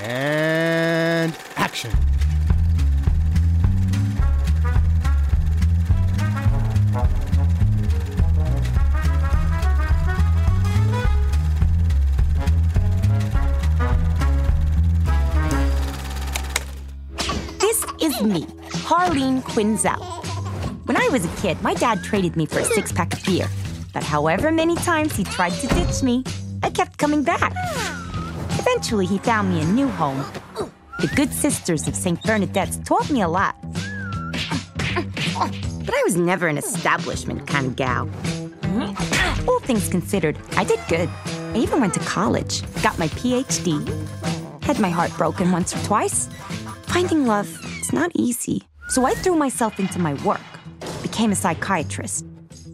And action. This is me, Harleen Quinzel. When I was a kid, my dad traded me for a six pack of beer. But however many times he tried to ditch me, I kept coming back. Eventually, he found me a new home. The Good Sisters of St. Bernadette's taught me a lot. But I was never an establishment kind of gal. All things considered, I did good. I even went to college, got my PhD, had my heart broken once or twice. Finding love is not easy. So I threw myself into my work, became a psychiatrist.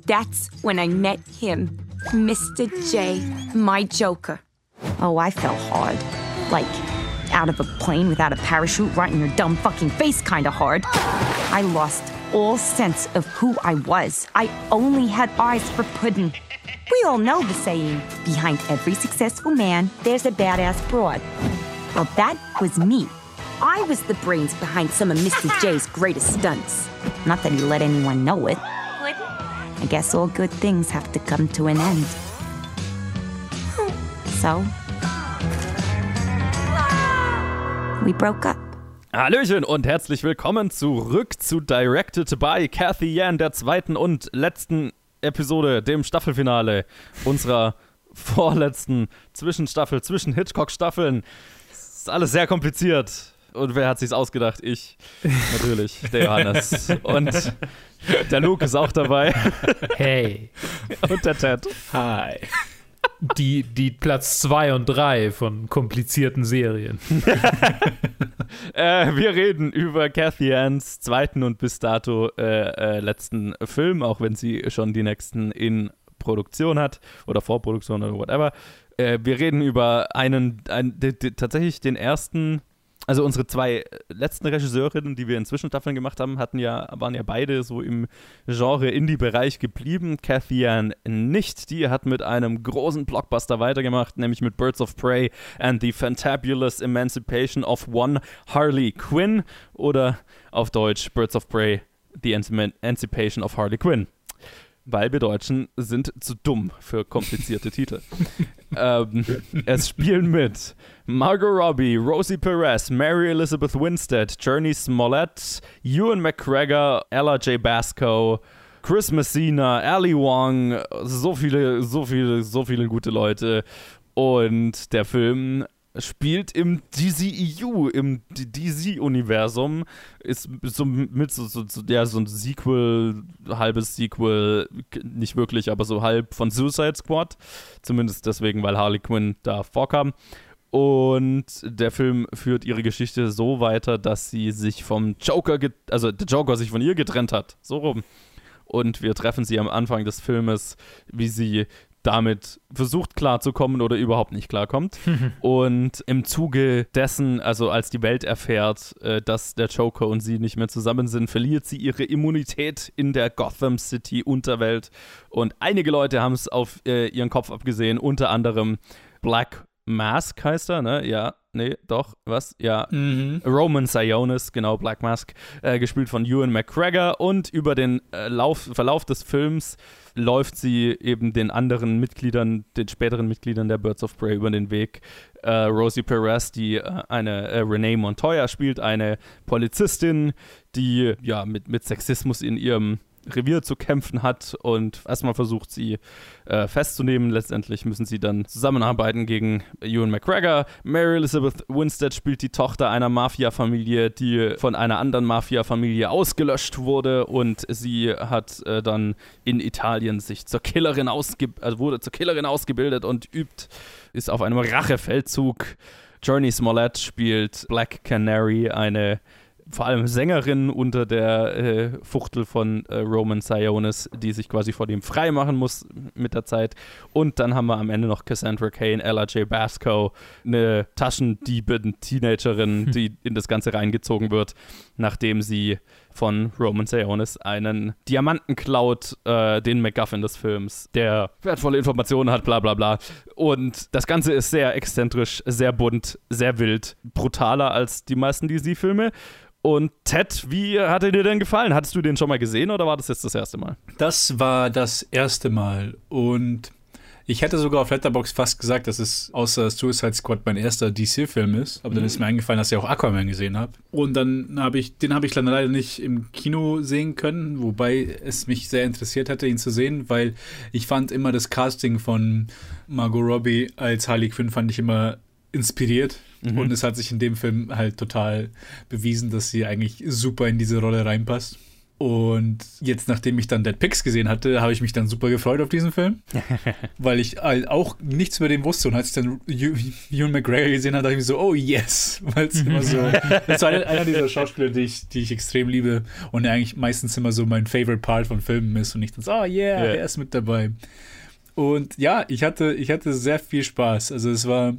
That's when I met him, Mr. J, my joker. Oh, I fell hard. Like, out of a plane without a parachute right in your dumb fucking face kind of hard. I lost all sense of who I was. I only had eyes for pudding. We all know the saying behind every successful man, there's a badass broad. Well, that was me. I was the brains behind some of Mr. J's greatest stunts. Not that he let anyone know it. I guess all good things have to come to an end. So, we broke up. Hallöchen und herzlich willkommen zurück zu Directed by Kathy Yan, der zweiten und letzten Episode, dem Staffelfinale unserer vorletzten Zwischenstaffel, zwischen Hitchcock-Staffeln. Ist alles sehr kompliziert. Und wer hat sich's ausgedacht? Ich. Natürlich, der Johannes. Und der Luke ist auch dabei. Hey. Und der Ted. Hi. Die, die Platz 2 und 3 von komplizierten Serien. Äh, wir reden über Cathy Anns zweiten und bis dato äh, äh, letzten Film, auch wenn sie schon die nächsten in Produktion hat oder Vorproduktion oder whatever. Äh, wir reden über einen, ein, d- d- tatsächlich den ersten, also unsere zwei letzten Regisseurinnen, die wir in Zwischenstaffeln gemacht haben, hatten ja, waren ja beide so im Genre Indie-Bereich geblieben. Cathy Ann nicht. Die hat mit einem großen Blockbuster weitergemacht, nämlich mit Birds of Prey and the Fantabulous Emancipation of One Harley Quinn oder auf Deutsch Birds of Prey, The Emancipation of Harley Quinn. Weil wir Deutschen sind zu dumm für komplizierte Titel. ähm, es spielen mit Margot Robbie, Rosie Perez, Mary Elizabeth Winstead, Journey Smollett, Ewan McGregor, Ella J. Basco, Chris Messina, Ali Wong, so viele, so viele, so viele gute Leute. Und der Film spielt im DCEU, im DC-Universum, ist so mit so, so, so, ja, so ein Sequel, halbes Sequel, nicht wirklich, aber so halb von Suicide Squad. Zumindest deswegen, weil Harley Quinn da vorkam. Und der Film führt ihre Geschichte so weiter, dass sie sich vom Joker, also der Joker sich von ihr getrennt hat. So rum. Und wir treffen sie am Anfang des Filmes, wie sie damit versucht klarzukommen oder überhaupt nicht klarkommt. und im Zuge dessen, also als die Welt erfährt, äh, dass der Joker und sie nicht mehr zusammen sind, verliert sie ihre Immunität in der Gotham City Unterwelt. Und einige Leute haben es auf äh, ihren Kopf abgesehen, unter anderem Black Mask heißt er, ne? Ja, nee, doch, was? Ja, Roman Sionis, genau, Black Mask, äh, gespielt von Ewan McGregor. Und über den äh, Lauf, Verlauf des Films läuft sie eben den anderen Mitgliedern, den späteren Mitgliedern der Birds of Prey über den Weg. Äh, Rosie Perez, die äh, eine äh, Renee Montoya spielt, eine Polizistin, die ja mit, mit Sexismus in ihrem Revier zu kämpfen hat und erstmal versucht sie äh, festzunehmen. Letztendlich müssen sie dann zusammenarbeiten gegen Ewan McGregor. Mary Elizabeth Winstead spielt die Tochter einer Mafia-Familie, die von einer anderen Mafia-Familie ausgelöscht wurde und sie hat äh, dann in Italien sich zur Killerin ausge also wurde zur Killerin ausgebildet und übt, ist auf einem Rachefeldzug. Journey Smollett spielt Black Canary, eine vor allem Sängerin unter der äh, Fuchtel von äh, Roman Sionis, die sich quasi vor dem frei machen muss mit der Zeit. Und dann haben wir am Ende noch Cassandra Kane, Ella J. Basco, eine Taschendiebin, Teenagerin, die in das Ganze reingezogen wird, nachdem sie von Roman Sionis einen Diamanten klaut, äh, den MacGuffin des Films, der wertvolle Informationen hat, bla bla bla. Und das Ganze ist sehr exzentrisch, sehr bunt, sehr wild, brutaler als die meisten DC-Filme. Und Ted, wie hat er dir denn gefallen? Hattest du den schon mal gesehen oder war das jetzt das erste Mal? Das war das erste Mal und ich hätte sogar auf Letterboxd fast gesagt, dass es außer Suicide Squad mein erster DC-Film ist. Aber mhm. dann ist mir eingefallen, dass ich auch Aquaman gesehen habe. Und dann habe ich, den habe ich dann leider nicht im Kino sehen können, wobei es mich sehr interessiert hätte, ihn zu sehen, weil ich fand immer das Casting von Margot Robbie als Harley Quinn fand ich immer inspiriert. Mhm. Und es hat sich in dem Film halt total bewiesen, dass sie eigentlich super in diese Rolle reinpasst. Und jetzt, nachdem ich dann Dead Pigs gesehen hatte, habe ich mich dann super gefreut auf diesen Film, weil ich auch nichts über den wusste. Und als ich dann Ewan McGregor gesehen habe, dachte ich mir so, oh yes, weil es immer so, das war einer dieser Schauspieler, die ich, die ich extrem liebe und eigentlich meistens immer so mein Favorite Part von Filmen ist und ich dann so, oh yeah, yeah. er ist mit dabei. Und ja, ich hatte, ich hatte sehr viel Spaß. Also es war,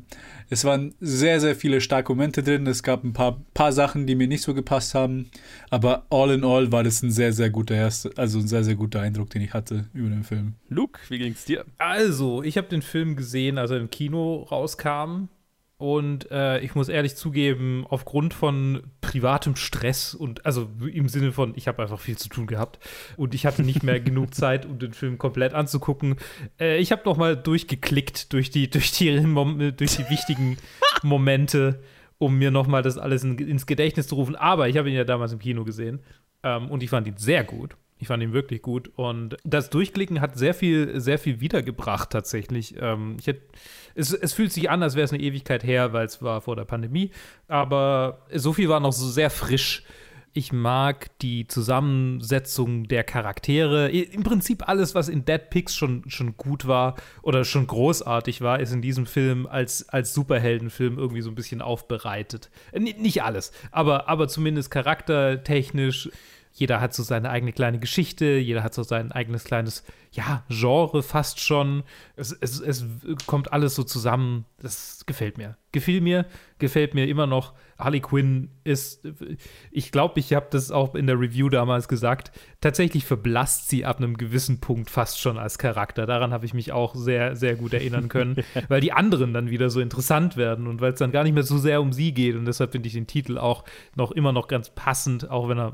es waren sehr, sehr viele starke Momente drin. Es gab ein paar, paar Sachen, die mir nicht so gepasst haben. Aber all in all war das ein sehr, sehr guter erster, also ein sehr, sehr guter Eindruck, den ich hatte über den Film. Luke, wie ging's dir? Also, ich habe den Film gesehen, als er im Kino rauskam. Und äh, ich muss ehrlich zugeben, aufgrund von privatem Stress und also im Sinne von, ich habe einfach viel zu tun gehabt und ich hatte nicht mehr genug Zeit, um den Film komplett anzugucken. Äh, ich habe noch mal durchgeklickt durch die, durch die, durch die wichtigen Momente, um mir noch mal das alles in, ins Gedächtnis zu rufen. Aber ich habe ihn ja damals im Kino gesehen ähm, und ich fand ihn sehr gut. Ich fand ihn wirklich gut und das Durchklicken hat sehr viel, sehr viel wiedergebracht tatsächlich. Ähm, ich hätte es, es fühlt sich an, als wäre es eine Ewigkeit her, weil es war vor der Pandemie. Aber so viel war noch so sehr frisch. Ich mag die Zusammensetzung der Charaktere. Im Prinzip alles, was in Dead Pigs schon, schon gut war oder schon großartig war, ist in diesem Film als, als Superheldenfilm irgendwie so ein bisschen aufbereitet. nicht alles, aber, aber zumindest charaktertechnisch. Jeder hat so seine eigene kleine Geschichte, jeder hat so sein eigenes kleines ja, Genre fast schon. Es, es, es kommt alles so zusammen. Das gefällt mir. Gefiel mir, gefällt mir immer noch. Harley Quinn ist, ich glaube, ich habe das auch in der Review damals gesagt, tatsächlich verblasst sie ab einem gewissen Punkt fast schon als Charakter. Daran habe ich mich auch sehr, sehr gut erinnern können, weil die anderen dann wieder so interessant werden und weil es dann gar nicht mehr so sehr um sie geht. Und deshalb finde ich den Titel auch noch immer noch ganz passend, auch wenn er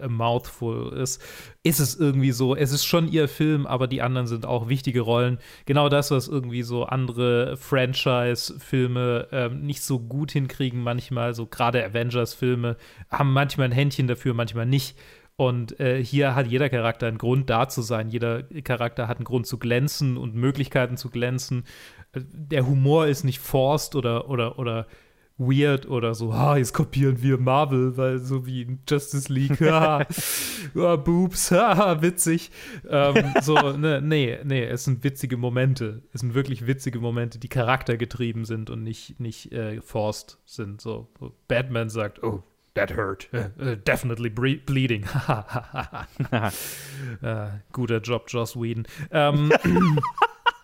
a mouthful ist. Ist es irgendwie so, es ist schon ihr Film, aber die anderen sind auch wichtige Rollen. Genau das, was irgendwie so andere Franchise-Filme ähm, nicht so gut hinkriegen, manchmal, so gerade Avengers-Filme, haben manchmal ein Händchen dafür, manchmal nicht. Und äh, hier hat jeder Charakter einen Grund, da zu sein. Jeder Charakter hat einen Grund zu glänzen und Möglichkeiten zu glänzen. Äh, der Humor ist nicht forced oder, oder, oder weird oder so, ha, jetzt kopieren wir Marvel, weil so wie in Justice League, ha, oh, Boobs, ha, witzig. Ähm, so, ne, nee, nee, es sind witzige Momente. Es sind wirklich witzige Momente, die charaktergetrieben sind und nicht, nicht äh, forced sind. So, so Batman sagt, oh, that hurt. Uh, definitely bleeding. uh, guter Job, Joss Whedon. Ähm,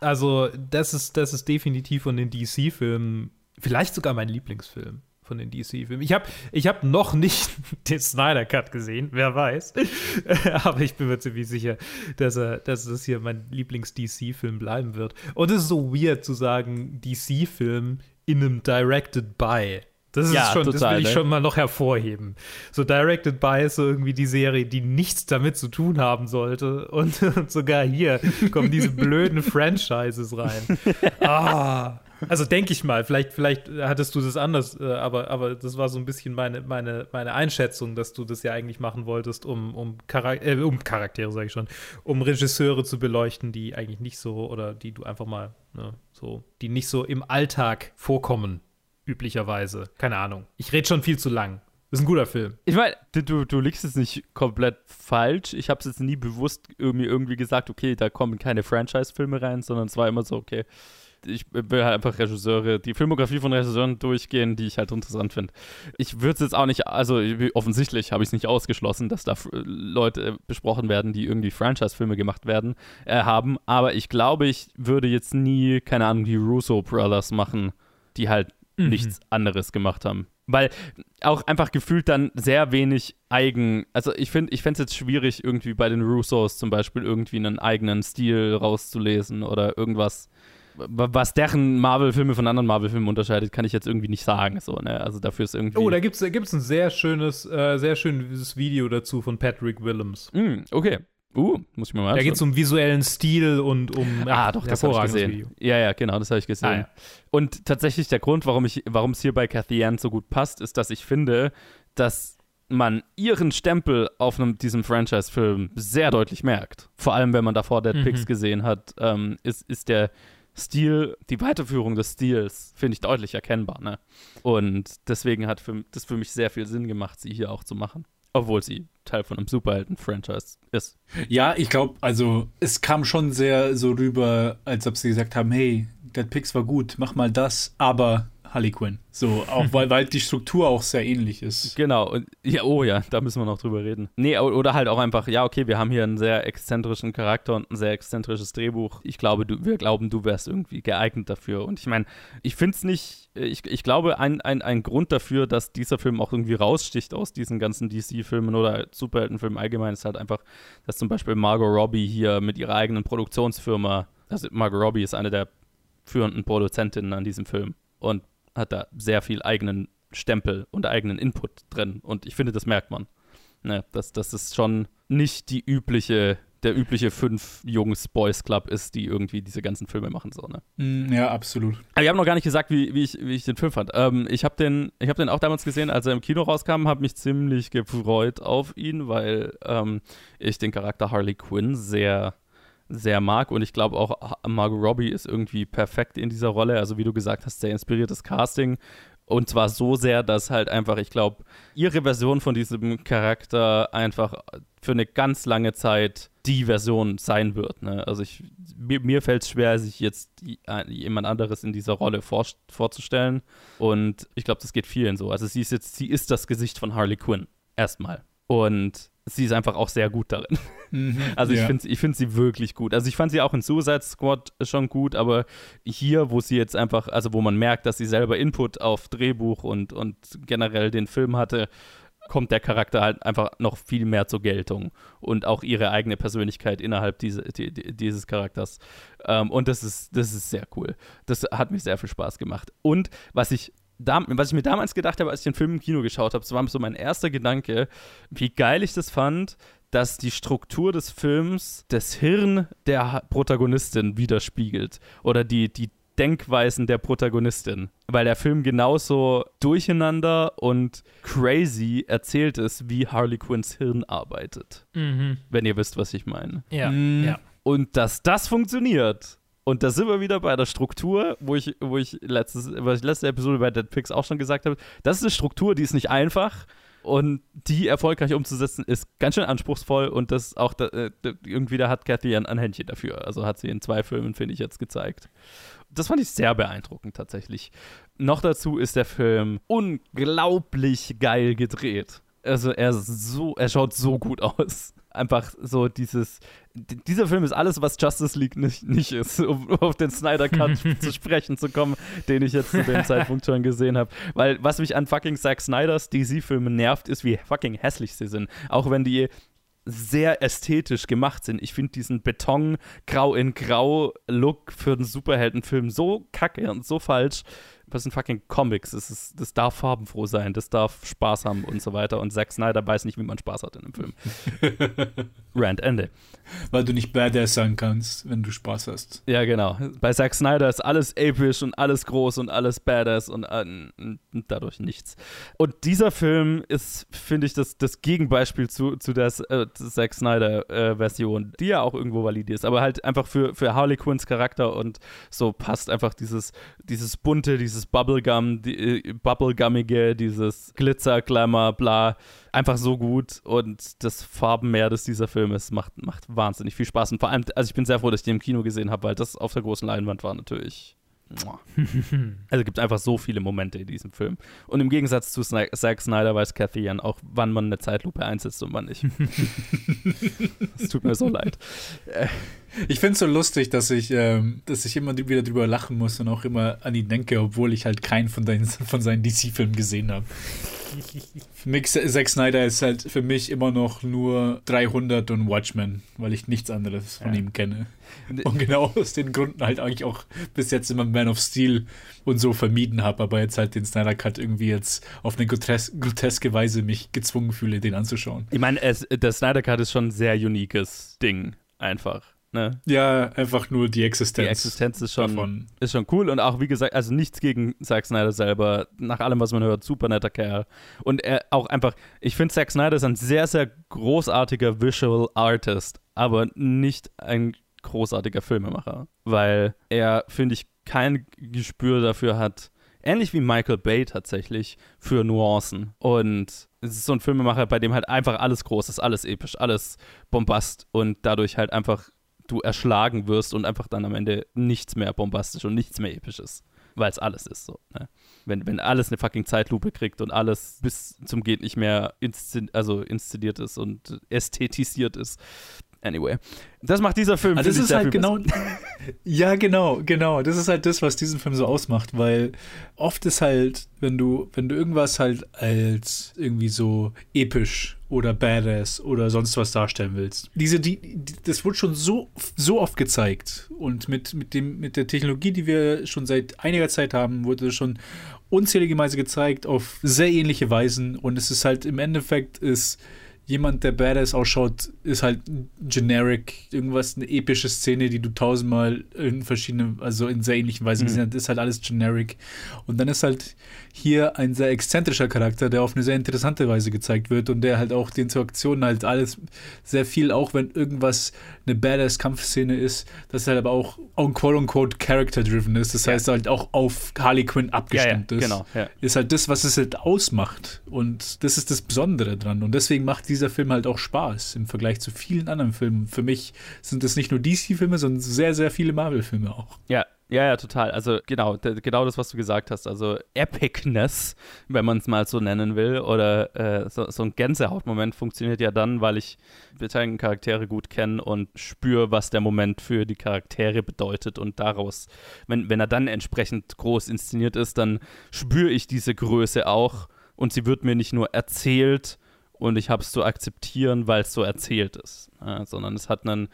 also, das ist, das ist definitiv von den DC-Filmen Vielleicht sogar mein Lieblingsfilm von den DC-Filmen. Ich habe ich hab noch nicht den Snyder Cut gesehen, wer weiß. Aber ich bin mir ziemlich sicher, dass, er, dass das hier mein Lieblings-DC-Film bleiben wird. Und es ist so weird zu sagen, DC-Film in einem Directed by. Das ist ja, schon, total, das will ich ne? schon mal noch hervorheben. So Directed by ist so irgendwie die Serie, die nichts damit zu tun haben sollte. Und, und sogar hier kommen diese blöden Franchises rein. Ah. Also denke ich mal, vielleicht, vielleicht hattest du das anders, äh, aber, aber das war so ein bisschen meine, meine, meine Einschätzung, dass du das ja eigentlich machen wolltest, um, um, Charak äh, um Charaktere, sage ich schon, um Regisseure zu beleuchten, die eigentlich nicht so oder die du einfach mal ne, so, die nicht so im Alltag vorkommen, üblicherweise. Keine Ahnung. Ich rede schon viel zu lang. Das ist ein guter Film. Ich meine, du, du liegst es nicht komplett falsch. Ich habe es jetzt nie bewusst irgendwie, irgendwie gesagt, okay, da kommen keine Franchise-Filme rein, sondern es war immer so, okay, ich will halt einfach Regisseure, die Filmografie von Regisseuren durchgehen, die ich halt interessant finde. Ich würde es jetzt auch nicht, also offensichtlich habe ich es nicht ausgeschlossen, dass da Leute besprochen werden, die irgendwie Franchise-Filme gemacht werden, äh, haben, aber ich glaube, ich würde jetzt nie, keine Ahnung, die Russo Brothers machen, die halt nichts anderes gemacht haben. Weil auch einfach gefühlt dann sehr wenig eigen, also ich finde, ich fände es jetzt schwierig, irgendwie bei den Russos zum Beispiel irgendwie einen eigenen Stil rauszulesen oder irgendwas was deren Marvel-Filme von anderen Marvel-Filmen unterscheidet, kann ich jetzt irgendwie nicht sagen. So, ne? Also dafür ist irgendwie. Oh, da gibt es da gibt's ein sehr schönes, äh, sehr schönes Video dazu von Patrick Willems. Mm, okay. Uh, muss ich mir mal Da geht es um visuellen Stil und um ja, ah, doch, das habe ich gesehen. Video. Ja, ja, genau, das habe ich gesehen. Ah, ja. Und tatsächlich der Grund, warum ich, warum es hier bei Cathy Ann so gut passt, ist, dass ich finde, dass man ihren Stempel auf einem, diesem Franchise-Film sehr deutlich merkt. Vor allem, wenn man davor Dead mhm. Pigs gesehen hat, ähm, ist, ist der Stil, die Weiterführung des Stils, finde ich deutlich erkennbar. Ne? Und deswegen hat für, das für mich sehr viel Sinn gemacht, sie hier auch zu machen. Obwohl sie Teil von einem Superhelden-Franchise ist. Ja, ich glaube, also es kam schon sehr so rüber, als ob sie gesagt haben, hey, Dead Pix war gut, mach mal das, aber Harley Quinn. So, auch weil, weil die Struktur auch sehr ähnlich ist. Genau. Und, ja, oh ja, da müssen wir noch drüber reden. Nee, oder halt auch einfach, ja, okay, wir haben hier einen sehr exzentrischen Charakter und ein sehr exzentrisches Drehbuch. Ich glaube, du, wir glauben, du wärst irgendwie geeignet dafür. Und ich meine, ich finde es nicht, ich, ich glaube, ein, ein, ein Grund dafür, dass dieser Film auch irgendwie raussticht aus diesen ganzen DC-Filmen oder Superheldenfilmen allgemein, ist halt einfach, dass zum Beispiel Margot Robbie hier mit ihrer eigenen Produktionsfirma, also Margot Robbie ist eine der führenden Produzentinnen an diesem Film. Und hat da sehr viel eigenen Stempel und eigenen Input drin. Und ich finde, das merkt man. Ne, dass das ist schon nicht die übliche, der übliche fünf Jungs Boys Club ist, die irgendwie diese ganzen Filme machen. So, ne? Mm, ja, absolut. Aber wir haben noch gar nicht gesagt, wie, wie, ich, wie ich den Film fand. Ähm, ich habe den, hab den auch damals gesehen, als er im Kino rauskam, habe mich ziemlich gefreut auf ihn, weil ähm, ich den Charakter Harley Quinn sehr sehr mag. Und ich glaube auch, Margot Robbie ist irgendwie perfekt in dieser Rolle. Also, wie du gesagt hast, sehr inspiriertes Casting. Und zwar so sehr, dass halt einfach, ich glaube, ihre Version von diesem Charakter einfach für eine ganz lange Zeit die Version sein wird. Ne? Also ich, mir, mir fällt es schwer, sich jetzt jemand anderes in dieser Rolle vor, vorzustellen. Und ich glaube, das geht vielen so. Also sie ist jetzt, sie ist das Gesicht von Harley Quinn. Erstmal. Und sie ist einfach auch sehr gut darin. Mhm, also ich ja. finde ich find sie wirklich gut. Also ich fand sie auch in Suicide Squad schon gut, aber hier, wo sie jetzt einfach, also wo man merkt, dass sie selber Input auf Drehbuch und, und generell den Film hatte, kommt der Charakter halt einfach noch viel mehr zur Geltung und auch ihre eigene Persönlichkeit innerhalb diese, die, dieses Charakters. Ähm, und das ist, das ist sehr cool. Das hat mir sehr viel Spaß gemacht. Und was ich was ich mir damals gedacht habe, als ich den Film im Kino geschaut habe, das war so mein erster Gedanke, wie geil ich das fand, dass die Struktur des Films das Hirn der Protagonistin widerspiegelt oder die, die Denkweisen der Protagonistin, weil der Film genauso durcheinander und crazy erzählt ist, wie Harley Quinns Hirn arbeitet. Mhm. Wenn ihr wisst, was ich meine. Ja, mhm. ja. Und dass das funktioniert, und da sind wir wieder bei der Struktur, wo ich, wo ich, letztes, was ich letzte Episode bei Dead Pix auch schon gesagt habe. Das ist eine Struktur, die ist nicht einfach. Und die erfolgreich umzusetzen, ist ganz schön anspruchsvoll. Und das auch, da, äh, irgendwie, da hat Cathy ein, ein Händchen dafür. Also hat sie in zwei Filmen, finde ich, jetzt gezeigt. Das fand ich sehr beeindruckend tatsächlich. Noch dazu ist der Film unglaublich geil gedreht. Also er so, er schaut so gut aus einfach so dieses, dieser Film ist alles, was Justice League nicht, nicht ist, um auf den Snyder Cut zu sprechen zu kommen, den ich jetzt zu dem Zeitpunkt schon gesehen habe. Weil was mich an fucking Zack Snyders DC-Filmen nervt, ist, wie fucking hässlich sie sind. Auch wenn die sehr ästhetisch gemacht sind. Ich finde diesen Beton grau in grau Look für einen Superheldenfilm so kacke und so falsch das sind fucking Comics. Das, ist, das darf farbenfroh sein, das darf Spaß haben und so weiter. Und Zack Snyder weiß nicht, wie man Spaß hat in einem Film. Rand, Ende. Weil du nicht Badass sein kannst, wenn du Spaß hast. Ja, genau. Bei Zack Snyder ist alles episch und alles groß und alles Badass und, äh, dadurch nichts. Und dieser Film ist, finde ich, das, das Gegenbeispiel zu, zu der äh, Zack Snyder-Version, äh, die ja auch irgendwo valid ist, aber halt einfach für, für Harley Quinns Charakter und so passt einfach dieses, dieses bunte, dieses Bubblegum, die, äh, Bubblegummige, dieses Glitzer, Glamour, bla einfach so gut und das Farbenmeer, das dieser Film ist, macht, macht wahnsinnig viel Spaß. Und vor allem, also ich bin sehr froh, dass ich den im Kino gesehen habe, weil das auf der großen Leinwand war natürlich. also gibt einfach so viele Momente in diesem Film. Und im Gegensatz zu Sna- Zack Snyder weiß Cathy Yan auch, wann man eine Zeitlupe einsetzt und wann nicht. Es tut mir so leid. Ich finde es so lustig, dass ich, ähm, dass ich immer wieder drüber lachen muss und auch immer an ihn denke, obwohl ich halt keinen von, deinen, von seinen DC-Filmen gesehen habe. Mich, Zack Snyder ist halt für mich immer noch nur 300 und Watchmen, weil ich nichts anderes von Ja. ihm kenne. Und genau aus den Gründen halt eigentlich auch bis jetzt immer Man of Steel und so vermieden habe, aber jetzt halt den Snyder Cut irgendwie jetzt auf eine grotes groteske Weise mich gezwungen fühle, den anzuschauen. Ich meine, es- der Snyder Cut ist schon ein sehr uniques Ding, einfach. Ne? Ja, einfach nur die Existenz. Die Existenz ist schon, davon. ist schon cool und auch, wie gesagt, also nichts gegen Zack Snyder selber. Nach allem, was man hört, super netter Kerl. Und er auch einfach, ich finde, Zack Snyder ist ein sehr, sehr großartiger Visual Artist, aber nicht ein großartiger Filmemacher, weil er, finde ich, kein Gespür dafür hat, ähnlich wie Michael Bay tatsächlich, für Nuancen. Und es ist so ein Filmemacher, bei dem halt einfach alles groß ist, alles episch, alles bombast und dadurch halt einfach du erschlagen wirst und einfach dann am Ende nichts mehr bombastisch und nichts mehr episch ist. Weil es alles ist so. Ne? Wenn, wenn alles eine fucking Zeitlupe kriegt und alles bis zum Geht nicht mehr inszen also inszeniert ist und ästhetisiert ist. Anyway. Das macht dieser Film. Ah, das ist halt genau. ja, genau, genau. Das ist halt das, was diesen Film so ausmacht, weil oft ist halt, wenn du, wenn du irgendwas halt als irgendwie so episch oder badass oder sonst was darstellen willst. Diese, die, die das wurde schon so, so oft gezeigt. Und mit, mit, dem, mit der Technologie, die wir schon seit einiger Zeit haben, wurde das schon unzählige Weise gezeigt, auf sehr ähnliche Weisen. Und es ist halt im Endeffekt ist jemand, der badass ausschaut, ist halt generic, irgendwas, eine epische Szene, die du tausendmal in verschiedenen, also in sehr ähnlichen Weisen Mhm. gesehen hast, ist halt alles generic. Und dann ist halt hier ein sehr exzentrischer Charakter, der auf eine sehr interessante Weise gezeigt wird und der halt auch die Interaktionen halt alles sehr viel, auch wenn irgendwas eine badass Kampfszene ist, das halt aber auch quote-unquote character-driven ist. Das Ja. heißt halt auch auf Harley Quinn Ja, ja, abgestimmt ist genau. Ja. ist halt das, was es halt ausmacht. Und das ist das Besondere dran. Und deswegen macht dieser Film halt auch Spaß im Vergleich zu vielen anderen Filmen. Für mich sind es nicht nur DC-Filme, sondern sehr, sehr viele Marvel-Filme auch. Ja, ja, ja, total. Also genau, genau das, was du gesagt hast. Also Epicness, wenn man es mal so nennen will, oder äh, so, so ein Gänsehautmoment funktioniert ja dann, weil ich beteiligten Charaktere gut kenne und spüre, was der Moment für die Charaktere bedeutet und daraus, wenn, wenn er dann entsprechend groß inszeniert ist, dann spüre ich diese Größe auch und sie wird mir nicht nur erzählt und ich habe es zu akzeptieren, weil es so erzählt ist, ja, sondern es hat einen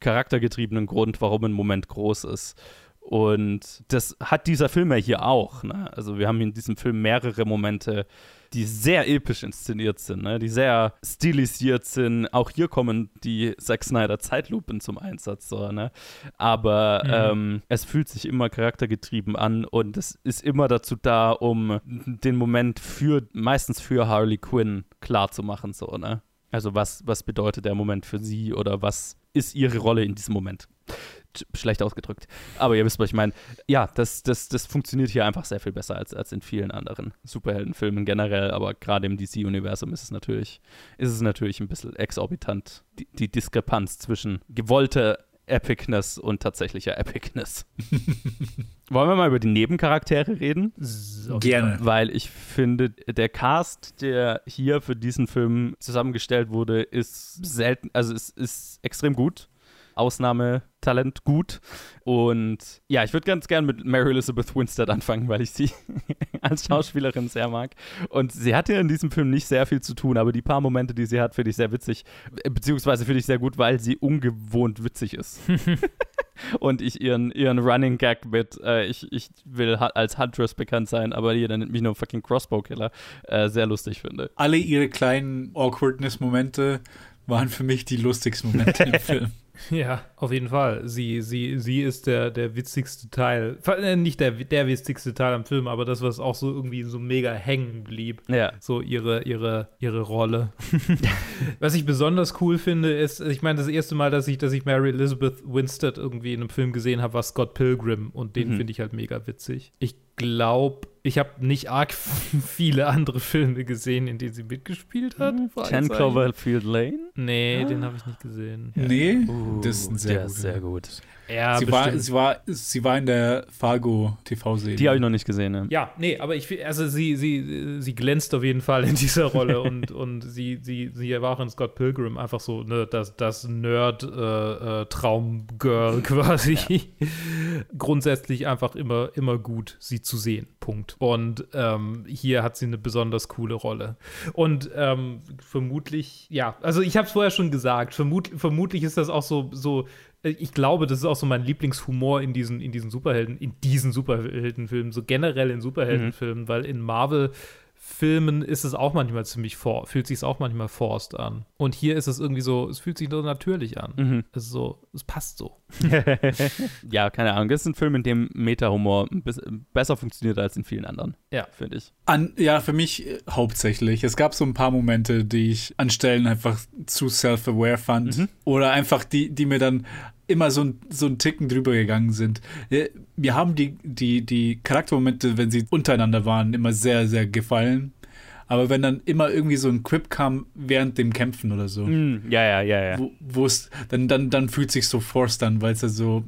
charaktergetriebenen Grund, warum ein Moment groß ist. Und das hat dieser Film ja hier auch. Ne? Also wir haben in diesem Film mehrere Momente, die sehr episch inszeniert sind, ne? die sehr stilisiert sind. Auch hier kommen die Zack Snyder Zeitlupen zum Einsatz. So, ne? Aber ähm, es fühlt sich immer charaktergetrieben an und es ist immer dazu da, um den Moment für, meistens für Harley Quinn klar zu machen. So, ne? Also was, was bedeutet der Moment für sie oder was ist ihre Rolle in diesem Moment? Sch- Schlecht ausgedrückt. Aber ihr wisst, was ich meine. Ja, das, das, das funktioniert hier einfach sehr viel besser als, als in vielen anderen Superheldenfilmen generell, aber gerade im DC-Universum ist es natürlich, ist es natürlich ein bisschen exorbitant, die, die Diskrepanz zwischen gewollter Epicness und tatsächlicher Epicness. Wollen wir mal über die Nebencharaktere reden? Gerne. Weil ich finde, der Cast, der hier für diesen Film zusammengestellt wurde, ist selten, also es ist extrem gut. Ausnahmetalent gut. Und ja, ich würde ganz gern mit Mary Elizabeth Winstead anfangen, weil ich sie als Schauspielerin sehr mag. Und sie hat ja in diesem Film nicht sehr viel zu tun, aber die paar Momente, die sie hat, finde ich sehr witzig. Äh, Beziehungsweise finde ich sehr gut, weil sie ungewohnt witzig ist. und ich ihren, ihren Running Gag mit, äh, ich, ich will ha- als Huntress bekannt sein, aber jeder nennt mich nur fucking Crossbow-Killer, äh, sehr lustig finde. Alle ihre kleinen Awkwardness-Momente waren für mich die lustigsten Momente im Film. Ja, auf jeden Fall. Sie, sie, sie ist der, der witzigste Teil. Äh, Nicht der, der witzigste Teil am Film, aber das, was auch so irgendwie so mega hängen blieb. Ja. So ihre, ihre, ihre Rolle. was ich besonders cool finde, ist, ich meine, das erste Mal, dass ich, dass ich Mary Elizabeth Winstead irgendwie in einem Film gesehen habe, war Scott Pilgrim und den Mhm. finde ich halt mega witzig. Ich glaube, ich habe nicht arg viele andere Filme gesehen, in denen sie mitgespielt hat. Ten Fragezeichen. Cloverfield Lane? Nee, den habe ich nicht gesehen. Nee, Uh, das ist ein sehr der ist sehr gut. Ja, sie, war, sie, war, sie war in der Fargo TV-Serie. Die habe ich noch nicht gesehen. Ne? Ja, nee, aber ich finde, also sie, sie, sie glänzt auf jeden Fall in dieser Rolle und, und sie, sie, sie war auch in Scott Pilgrim einfach so, ne, das, das Nerd-Traumgirl äh, quasi. Grundsätzlich einfach immer, immer gut, sie zu sehen. Punkt. Und ähm, hier hat sie eine besonders coole Rolle. Und ähm, vermutlich, ja, also ich habe es vorher schon gesagt, vermut, vermutlich ist das auch so, so äh, ich glaube, das ist auch so mein Lieblingshumor in diesen, in diesen Superhelden, in diesen Superheldenfilmen, so generell in Superheldenfilmen, weil in Marvel Filmen ist es auch manchmal ziemlich for fühlt sich auch manchmal forced an. Und hier ist es irgendwie so, es fühlt sich so natürlich an. Mhm. Es ist so, es passt so. ja, keine Ahnung. Das ist ein Film, in dem Meta-Humor besser funktioniert als in vielen anderen. Ja. Finde ich. An, ja, für mich äh, hauptsächlich. Es gab so ein paar Momente, die ich an Stellen einfach zu self-aware fand. Mhm. Oder einfach die, die mir dann immer so ein, so ein Ticken drüber gegangen sind. Ja, Mir haben die, die, die Charaktermomente, wenn sie untereinander waren, immer sehr, sehr gefallen. Aber wenn dann immer irgendwie so ein Quip kam während dem Kämpfen oder so, Mm, ja, ja, ja, ja. wo, es, dann, dann, dann fühlt sich so forced an, weil es ja so,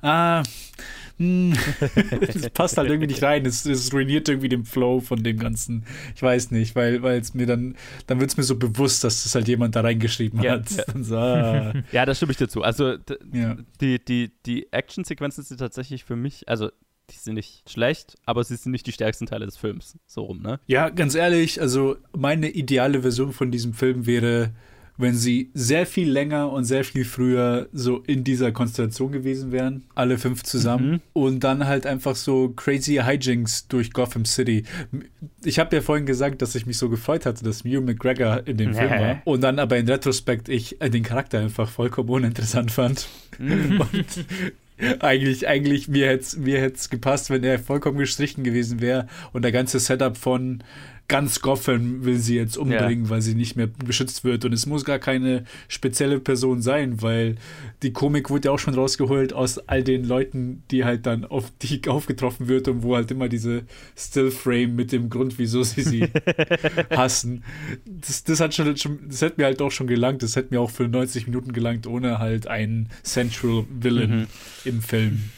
ah, hm, das passt halt irgendwie nicht rein. Es, es ruiniert irgendwie den Flow von dem Ganzen. Ich weiß nicht, weil weil es mir dann, dann wird es mir so bewusst, dass das halt jemand da reingeschrieben Ja, hat. ja. So, ah, Ja, da stimme ich dir zu. Also, ja. die, die, die Action-Sequenzen sind tatsächlich für mich, also, die sind nicht schlecht, aber sie sind nicht die stärksten Teile des Films. So rum, ne? ja, ganz ehrlich, also meine ideale Version von diesem Film wäre, wenn sie sehr viel länger und sehr viel früher so in dieser Konstellation gewesen wären, alle fünf zusammen, Mhm. und dann halt einfach so crazy Hijinks durch Gotham City. Ich habe ja vorhin gesagt, dass ich mich so gefreut hatte, dass Mew McGregor in dem Film war, und dann aber in Retrospekt ich äh, den Charakter einfach vollkommen uninteressant fand. Mhm. Und eigentlich, eigentlich, mir hätte es mir hätt's gepasst, wenn er vollkommen gestrichen gewesen wäre und der ganze Setup von ganz Gotham will sie jetzt umbringen, weil sie nicht mehr beschützt wird. Und es muss gar keine spezielle Person sein, weil die Komik wurde ja auch schon rausgeholt aus all den Leuten, die halt dann auf die aufgetroffen wird und wo halt immer diese Stillframe mit dem Grund, wieso sie sie hassen. Das, das hat schon, schon, das hätte mir halt auch schon gelangt. Das hätte mir auch für 90 Minuten gelangt, ohne halt einen Central Villain Mhm. im Film.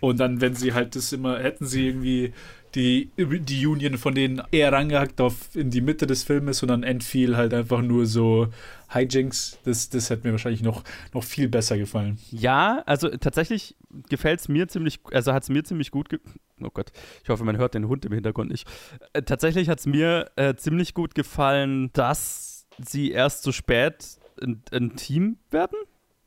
Und dann, wenn sie halt das immer, hätten sie irgendwie die, die Union von denen eher rangehackt auf in die Mitte des Filmes und dann entfiel halt einfach nur so Hijinks. Das, das hätte mir wahrscheinlich noch, noch viel besser gefallen. Ja, also tatsächlich gefällt es mir ziemlich, also hat es mir ziemlich gut ge Oh Gott, ich hoffe, man hört den Hund im Hintergrund nicht. Äh, tatsächlich hat es mir äh, ziemlich gut gefallen, dass sie erst so spät ein, ein Team werden,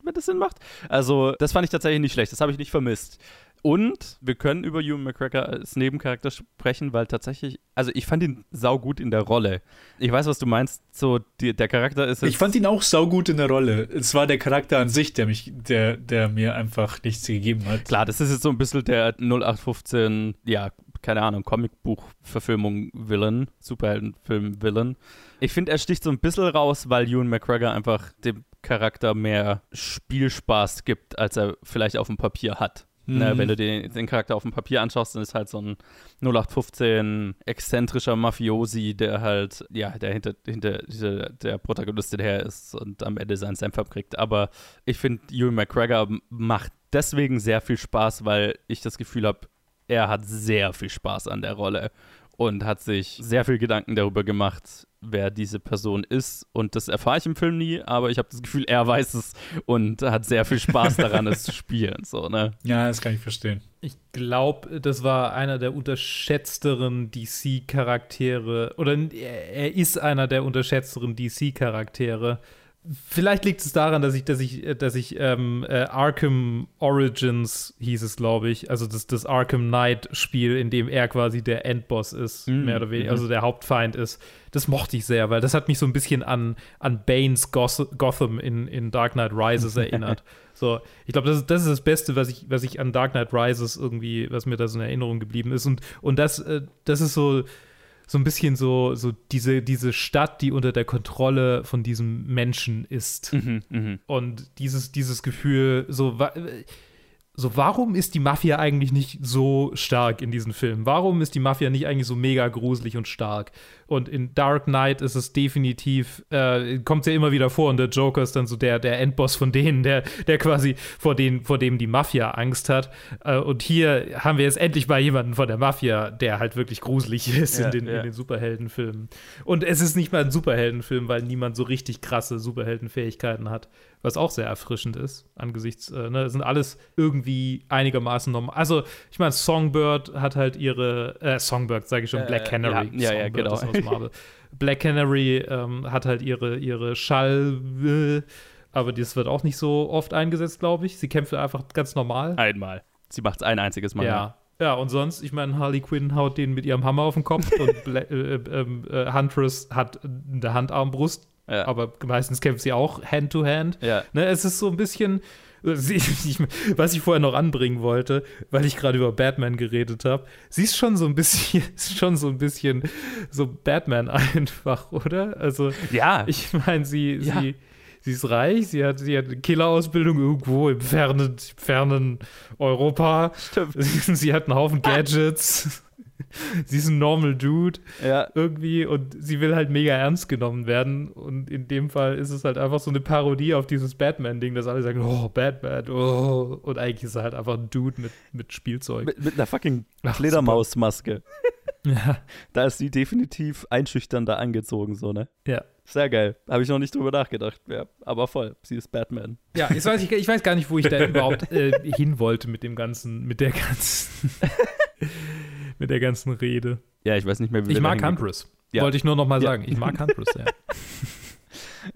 wenn das Sinn macht. Also, das fand ich tatsächlich nicht schlecht, das habe ich nicht vermisst. Und wir können über Ewan McGregor als Nebencharakter sprechen, weil tatsächlich, also ich fand ihn saugut in der Rolle. Ich weiß, was du meinst, so die, der Charakter ist Ich fand ihn auch saugut in der Rolle. Es war der Charakter an sich, der mich, der, der mir einfach nichts gegeben hat. Klar, das ist jetzt so ein bisschen der 0815, ja, keine Ahnung, Comicbuch-Verfilmung Villain, Superheldenfilm Villain. Ich finde, er sticht so ein bisschen raus, weil Ewan McGregor einfach dem Charakter mehr Spielspaß gibt, als er vielleicht auf dem Papier hat. Ne, Mhm. wenn du den, den Charakter auf dem Papier anschaust, dann ist halt so ein 0815 exzentrischer Mafiosi, der halt, ja, der hinter, hinter dieser, der Protagonistin her ist und am Ende seinen Senf abkriegt. Aber ich finde, Ewan McGregor macht deswegen sehr viel Spaß, weil ich das Gefühl habe, er hat sehr viel Spaß an der Rolle und hat sich sehr viel Gedanken darüber gemacht, wer diese Person ist. Und das erfahre ich im Film nie, aber ich habe das Gefühl, er weiß es und hat sehr viel Spaß daran, es zu spielen. So, ne? Ja, das kann ich verstehen. Ich glaube, das war einer der unterschätzteren DC-Charaktere, oder er er ist einer der unterschätzteren DC-Charaktere. Vielleicht liegt es daran, dass ich, dass ich, äh, dass ich ähm, äh, Arkham Origins hieß es, glaube ich, also das, das Arkham Knight-Spiel, in dem er quasi der Endboss ist, Mm, mehr oder weniger, mhm. also der Hauptfeind ist. Das mochte ich sehr, weil das hat mich so ein bisschen an, an Banes Goth Gotham in, in Dark Knight Rises erinnert. So, ich glaube, das ist, das ist das Beste, was ich, was ich an Dark Knight Rises irgendwie, was mir da so in Erinnerung geblieben ist. Und, und das, äh, das ist so, so ein bisschen so, so diese, diese Stadt, die unter der Kontrolle von diesem Menschen ist. Mhm, mhm. Und dieses, dieses Gefühl, so, so, warum ist die Mafia eigentlich nicht so stark in diesen Filmen? Warum ist die Mafia nicht eigentlich so mega gruselig und stark? Und in Dark Knight ist es definitiv, äh, kommt ja immer wieder vor und der Joker ist dann so der, der Endboss von denen, der, der quasi vor, denen, vor dem die Mafia Angst hat. Äh, und hier haben wir jetzt endlich mal jemanden von der Mafia, der halt wirklich gruselig ist Ja, in, den, ja. in den Superheldenfilmen. Und es ist nicht mal ein Superheldenfilm, weil niemand so richtig krasse Superheldenfähigkeiten hat, was auch sehr erfrischend ist, angesichts, äh, ne, sind alles irgendwie einigermaßen normal. Also, ich meine, Songbird hat halt ihre, äh, Songbird, sage ich schon, Black Canary. ja, ja, ja, genau. Black Canary ähm, hat halt ihre, ihre Schall, äh, aber das wird auch nicht so oft eingesetzt, glaube ich. Sie kämpft einfach ganz normal. Einmal. Sie macht es ein einziges Mal. Ja. Ja, und sonst, ich meine, Harley Quinn haut den mit ihrem Hammer auf den Kopf und Bla äh, ähm, äh, Huntress hat eine Handarmbrust, Ja. aber meistens kämpft sie auch Hand-to-Hand. Ja. Ne, es ist so ein bisschen, sie, was ich vorher noch anbringen wollte, weil ich gerade über Batman geredet habe, sie ist schon so ein bisschen, ist schon so ein bisschen so Batman einfach, oder? Also, Ja. ich meine, sie, Ja. sie, sie ist reich, sie hat, sie hat eine Killerausbildung irgendwo im fernen, fernen Europa. Stimmt. Sie hat einen Haufen Gadgets. sie ist ein normal Dude ja. irgendwie und sie will halt mega ernst genommen werden. Und in dem Fall ist es halt einfach so eine Parodie auf dieses Batman-Ding, dass alle sagen, oh, Batman, oh. Und eigentlich ist er halt einfach ein Dude mit, mit Spielzeug. Mit, mit einer fucking Fledermausmaske. Ja, Da ist sie definitiv einschüchternder angezogen, so, ne? ja. Sehr geil. Habe ich noch nicht drüber nachgedacht. Ja, aber voll. Sie ist Batman. Ja, ich weiß, ich, ich weiß gar nicht, wo ich da überhaupt äh, hin wollte mit dem ganzen, mit der ganzen, mit der ganzen Rede. Ja, ich weiß nicht mehr, wie Ich mag Huntress. Ja. Wollte ich nur noch mal Ja. sagen. Ich mag Huntress, ja.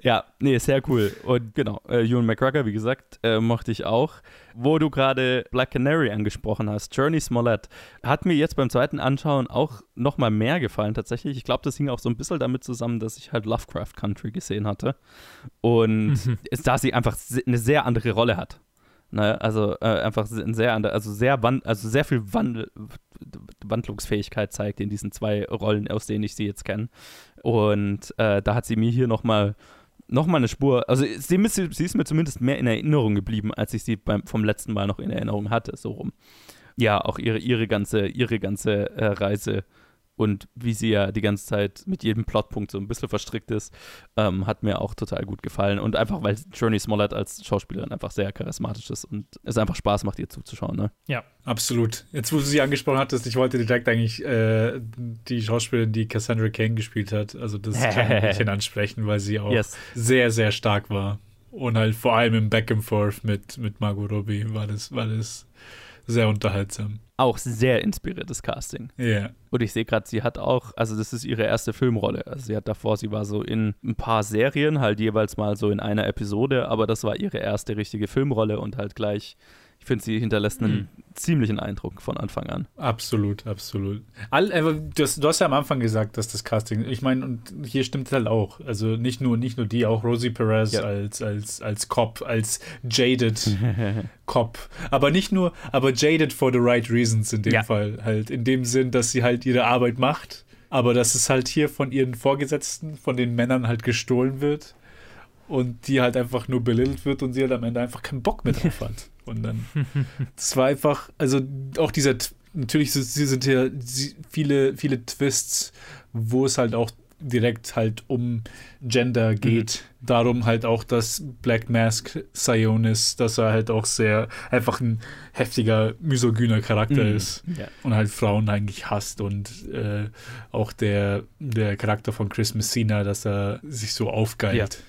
Ja, nee, sehr cool. Und genau, äh, Ewan McGregor, wie gesagt, äh, mochte ich auch. Wo du gerade Black Canary angesprochen hast, Journey Smollett, hat mir jetzt beim zweiten Anschauen auch noch mal mehr gefallen tatsächlich. Ich glaube, das hing auch so ein bisschen damit zusammen, dass ich halt Lovecraft Country gesehen hatte. Und es, da sie einfach eine sehr andere Rolle hat. Ne, also äh, einfach ein sehr ander, also sehr wand, also sehr viel Wandel, Wandlungsfähigkeit zeigt in diesen zwei Rollen, aus denen ich sie jetzt kenne. Und äh, da hat sie mir hier noch mal noch mal eine Spur, also sie, ist- sie ist mir zumindest mehr in Erinnerung geblieben, als ich sie beim, vom letzten Mal noch in Erinnerung hatte, so rum. Ja, auch ihre, ihre ganze, ihre ganze äh, Reise und wie sie ja die ganze Zeit mit jedem Plotpunkt so ein bisschen verstrickt ist, ähm, hat mir auch total gut gefallen. Und einfach, weil Journey Smollett als Schauspielerin einfach sehr charismatisch ist und es einfach Spaß macht, ihr zuzuschauen. Ne? Ja. Absolut. Jetzt, wo du sie angesprochen hattest, ich wollte direkt eigentlich äh, die Schauspielerin, die Cassandra Cain gespielt hat, also das kleine Mädchen ansprechen, weil sie auch Yes. sehr, sehr stark war. Und halt vor allem im Back and Forth mit, mit Margot Robbie war das, war das sehr unterhaltsam. Auch sehr inspiriertes Casting. Ja. Und ich sehe gerade, sie hat auch, also das ist ihre erste Filmrolle. Also sie hat davor, sie war so in ein paar Serien, halt jeweils mal so in einer Episode, aber das war ihre erste richtige Filmrolle und halt gleich, ich finde, sie hinterlässt einen ziemlichen Eindruck von Anfang an. Absolut, absolut. All, aber du, hast, du hast ja am Anfang gesagt, dass das Casting, ich meine, und hier stimmt halt auch. Also nicht nur, nicht nur die, auch Rosie Perez Ja. als, als, als Cop, als jaded Cop. Aber nicht nur, aber jaded for the right reasons in dem Ja. Fall. Halt in dem Sinn, dass sie halt ihre Arbeit macht, aber dass es halt hier von ihren Vorgesetzten, von den Männern halt gestohlen wird und die halt einfach nur belittelt wird und sie halt am Ende einfach keinen Bock mehr drauf hat. Und dann, das war einfach, also auch dieser, natürlich sind, hier viele, viele Twists, wo es halt auch direkt halt um Gender geht. Darum halt auch, dass Black Mask Sion ist, dass er halt auch sehr einfach ein heftiger, misogyner Charakter Mhm. ist Ja. und halt Frauen eigentlich hasst und äh, auch der, der Charakter von Chris Messina, dass er sich so aufgeilt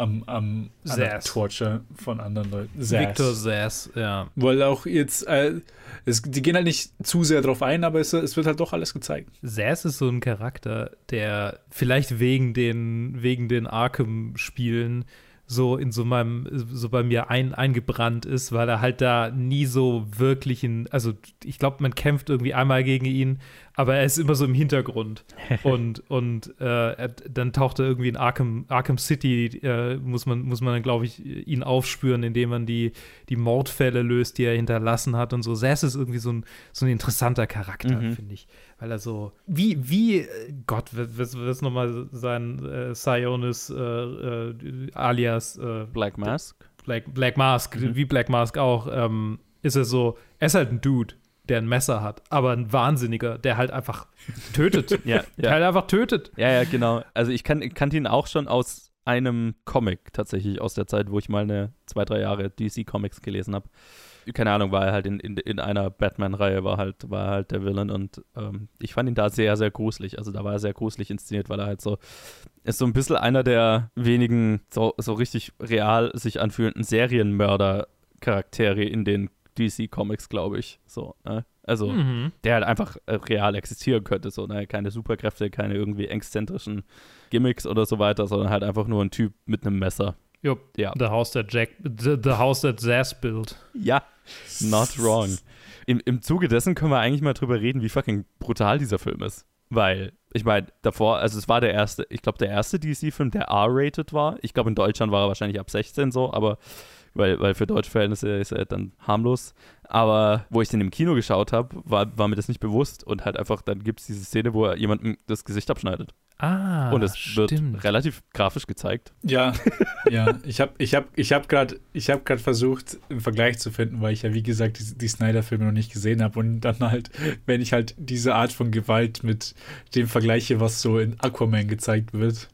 am, am an der. Torture von anderen Leuten. Sass. Victor Sass, ja. Weil auch jetzt, äh, es, die gehen halt nicht zu sehr drauf ein, aber es, es wird halt doch alles gezeigt. Sass ist so ein Charakter, der vielleicht wegen den, wegen den Arkham-Spielen so in so meinem, so bei mir ein, eingebrannt ist, weil er halt da nie so wirklich in, also ich glaube, man kämpft irgendwie einmal gegen ihn, aber er ist immer so im Hintergrund. und und äh, er, dann taucht er irgendwie in Arkham, Arkham City, äh, muss man, muss man dann, glaube ich, ihn aufspüren, indem man die, die Mordfälle löst, die er hinterlassen hat und so. Sass ist irgendwie so ein, so ein interessanter Charakter, Mhm. finde ich. Weil er so, wie, wie, äh, Gott, was, was nochmal sein äh, Sionis äh, äh, alias äh, Black Mask. Black, Black Mask, Mhm. wie Black Mask auch, ähm, ist er so, er ist halt ein Dude, der ein Messer hat, aber ein Wahnsinniger, der halt einfach tötet. Ja, Der ja. halt einfach tötet. Ja, ja, genau. Also ich, kann, ich kannte ihn auch schon aus einem Comic tatsächlich aus der Zeit, wo ich mal eine zwei, drei Jahre DC-Comics gelesen habe. Keine Ahnung, war er halt in, in, in einer Batman-Reihe, war halt, war er halt der Villain und ähm, ich fand ihn da sehr, sehr gruselig. Also da war er sehr gruselig inszeniert, weil er halt so ist so ein bisschen einer der wenigen so, so richtig real sich anfühlenden Serienmörder-Charaktere in den DC-Comics, glaube ich. So, ne? Also Mhm. der halt einfach äh, real existieren könnte. So, ne? Keine Superkräfte, keine irgendwie exzentrischen Gimmicks oder so weiter, sondern halt einfach nur ein Typ mit einem Messer. Jupp. Ja. The house that Jack, the, the house that Zaz built. Ja, not wrong. Im, Im Zuge dessen können wir eigentlich mal drüber reden, wie fucking brutal dieser Film ist. Weil, ich meine, davor, also es war der erste, ich glaube, der erste DC-Film, der R-rated war. Ich glaube, in Deutschland war er wahrscheinlich ab 16 so, aber weil, weil für deutsche Verhältnisse ist er dann harmlos. Aber wo ich den im Kino geschaut habe, war, war mir das nicht bewusst und halt einfach, dann gibt es diese Szene, wo er jemandem das Gesicht abschneidet. Ah, und es stimmt. wird relativ grafisch gezeigt. Ja, ja. Ich habe ich hab, ich hab gerade hab versucht, einen Vergleich zu finden, weil ich ja, wie gesagt, die, die Snyder-Filme noch nicht gesehen habe. Und dann halt, wenn ich halt diese Art von Gewalt mit dem vergleiche, was so in Aquaman gezeigt wird,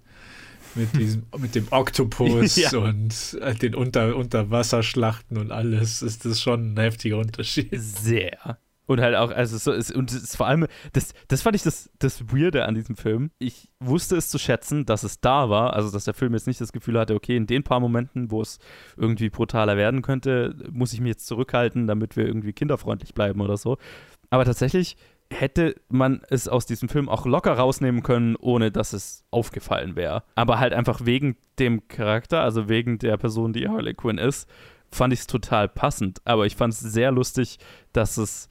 mit, diesem, mit dem Oktopus Ja. und äh, den Unter, Unterwasserschlachten und alles, ist das schon ein heftiger Unterschied. Sehr. Und halt auch, also so ist, und ist vor allem, das, das fand ich das, das Weirde an diesem Film. Ich wusste es zu schätzen, dass es da war, also dass der Film jetzt nicht das Gefühl hatte, okay, in den paar Momenten, wo es irgendwie brutaler werden könnte, muss ich mich jetzt zurückhalten, damit wir irgendwie kinderfreundlich bleiben oder so. Aber tatsächlich hätte man es aus diesem Film auch locker rausnehmen können, ohne dass es aufgefallen wäre. Aber halt einfach wegen dem Charakter, also wegen der Person, die Harley Quinn ist, fand ich es total passend. Aber ich fand es sehr lustig, dass es,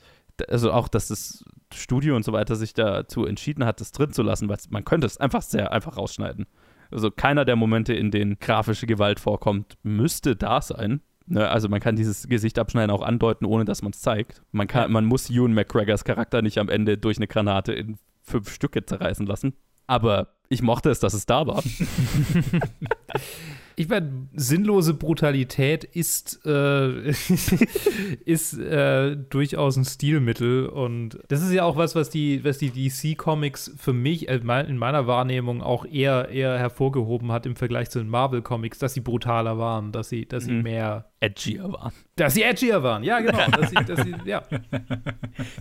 also auch, dass das Studio und so weiter sich dazu entschieden hat, das drin zu lassen, weil man könnte es einfach sehr einfach rausschneiden. Also keiner der Momente, in denen grafische Gewalt vorkommt, müsste da sein. Ne, also man kann dieses Gesicht abschneiden auch andeuten, ohne dass man es zeigt. Man, kann, man muss Ewan McGregors Charakter nicht am Ende durch eine Granate in fünf Stücke zerreißen lassen. Aber ich mochte es, dass es da war. Ich meine, sinnlose Brutalität ist, äh, ist äh, durchaus ein Stilmittel und das ist ja auch was, was die, was die DC-Comics für mich äh, in meiner Wahrnehmung auch eher, eher hervorgehoben hat im Vergleich zu den Marvel-Comics, dass sie brutaler waren, dass sie, dass sie Mhm. mehr, Edgier waren. dass sie edgier waren. Ja, genau. dass sie, dass sie, ja.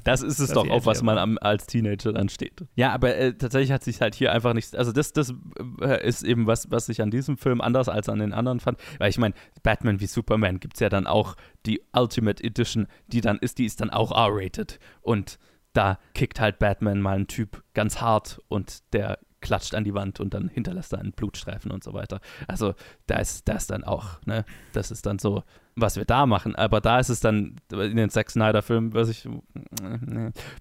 Das ist es Dass doch, auf was man am, als Teenager dann steht. Ja, aber äh, tatsächlich hat sich halt hier einfach nichts. Also, das, das äh, ist eben was, was ich an diesem Film anders als an den anderen fand. Weil ich meine, Batman wie Superman gibt es ja dann auch die Ultimate Edition, die dann ist, die ist dann auch R-rated. Und da kickt halt Batman mal einen Typ ganz hart und der klatscht an die Wand und dann hinterlässt er einen Blutstreifen und so weiter. Also da ist das dann auch, ne? Das ist dann so, was wir da machen. Aber da ist es dann in den Zack Snyder-Filmen, was ich,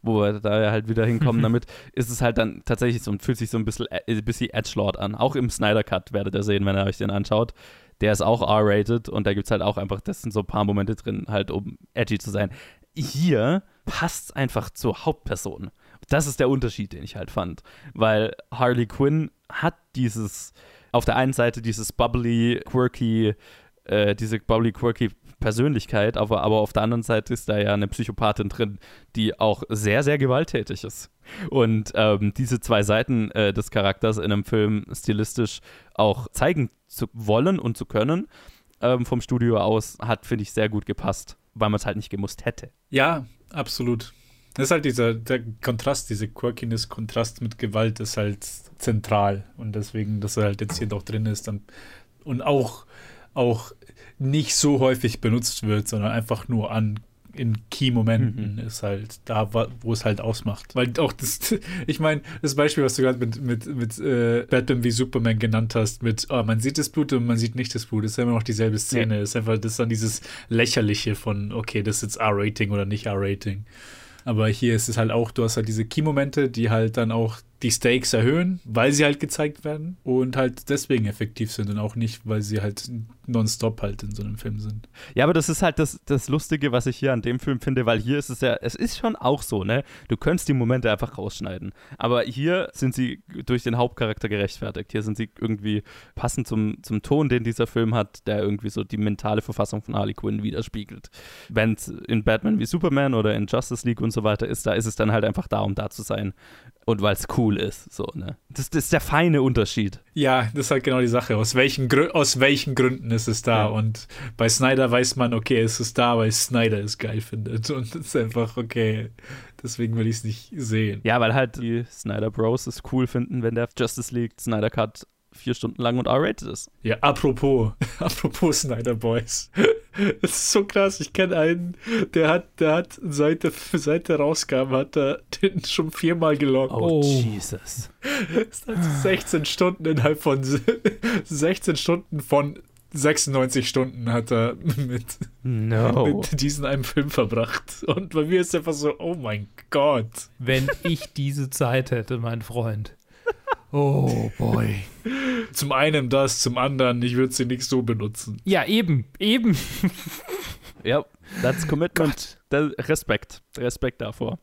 wo wir da halt wieder hinkommen damit, ist es halt dann tatsächlich so und fühlt sich so ein bisschen, äh, ein bisschen Edgelord an. Auch im Snyder-Cut werdet ihr sehen, wenn ihr euch den anschaut. Der ist auch R-rated und da gibt es halt auch einfach, das sind so ein paar Momente drin, halt um edgy zu sein. Hier passt es einfach zur Hauptperson. Das ist der Unterschied, den ich halt fand. Weil Harley Quinn hat dieses, auf der einen Seite dieses bubbly, quirky, äh, diese bubbly, quirky Persönlichkeit, aber, aber auf der anderen Seite ist da ja eine Psychopathin drin, die auch sehr, sehr gewalttätig ist. Und ähm, diese zwei Seiten äh, des Charakters in einem Film stilistisch auch zeigen zu wollen und zu können, ähm, vom Studio aus, hat, finde ich, sehr gut gepasst, weil man es halt nicht gemusst hätte. Ja, absolut. Das ist halt dieser der Kontrast, diese Quirkiness, Kontrast mit Gewalt ist halt zentral. Und deswegen, dass er halt jetzt hier doch drin ist dann, und auch, auch nicht so häufig benutzt wird, sondern einfach nur an in Key-Momenten ist halt da, wo es halt ausmacht. Weil auch das, ich meine, das Beispiel, was du gerade mit, mit, mit äh, Batman wie Superman genannt hast, mit, oh, man sieht das Blut und man sieht nicht das Blut, ist ja immer noch dieselbe Szene. Ist einfach, das dann dieses Lächerliche von, okay, das ist jetzt R-Rating oder nicht R-Rating. Aber hier ist es halt auch, du hast halt diese Key-Momente, die halt dann auch die Stakes erhöhen, weil sie halt gezeigt werden und halt deswegen effektiv sind und auch nicht, weil sie halt nonstop halt in so einem Film sind. Ja, aber das ist halt das, das Lustige, was ich hier an dem Film finde, weil hier ist es ja, es ist schon auch so, ne? Du könntest die Momente einfach rausschneiden. Aber hier sind sie durch den Hauptcharakter gerechtfertigt. Hier sind sie irgendwie passend zum, zum Ton, den dieser Film hat, der irgendwie so die mentale Verfassung von Harley Quinn widerspiegelt. Wenn es in Batman wie Superman oder in Justice League und so weiter ist, da ist es dann halt einfach da, um da zu sein. Und weil es cool ist, so, ne? Das, das, ist der feine Unterschied. Ja, das ist halt genau die Sache. Aus welchen, Grü aus welchen Gründen ist es da? Ja. Und bei Snyder weiß man, okay, es ist da, weil Snyder es geil findet. Und es ist einfach, okay, deswegen will ich es nicht sehen. Ja, weil halt die Snyder Bros es cool finden, wenn der Justice League Snyder Cut vier Stunden lang und R-rated ist. Ja, apropos, apropos Snyder Boys. Das ist so krass. Ich kenne einen, der hat, der hat seit der, seit der rauskam, hat er den schon viermal gelockt. Oh, oh. Jesus. Das hat 16 Stunden innerhalb von 16 Stunden von 96 Stunden hat er mit, no. mit diesem einem Film verbracht. Und bei mir ist einfach so, oh mein Gott. Wenn ich diese Zeit hätte, mein Freund. Oh boy. Zum einen das, zum anderen, ich würde sie nicht so benutzen. Ja, eben, eben. ja, that's commitment. Respekt. Respekt davor.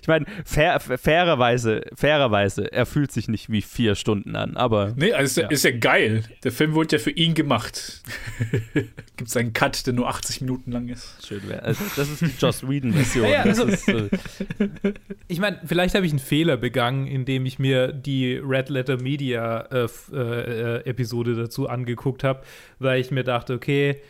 Ich meine, fair, fairerweise, fairerweise, er fühlt sich nicht wie vier Stunden an, aber. Nee, also ja. ist ja geil. Der Film wurde ja für ihn gemacht. Gibt es einen Cut, der nur 80 Minuten lang ist. Schön wäre. Also, das ist die Joss Whedon-Version. Ja, also, äh ich meine, vielleicht habe ich einen Fehler begangen, indem ich mir die Red Letter Media äh, äh, Episode dazu angeguckt habe, weil ich mir dachte, okay,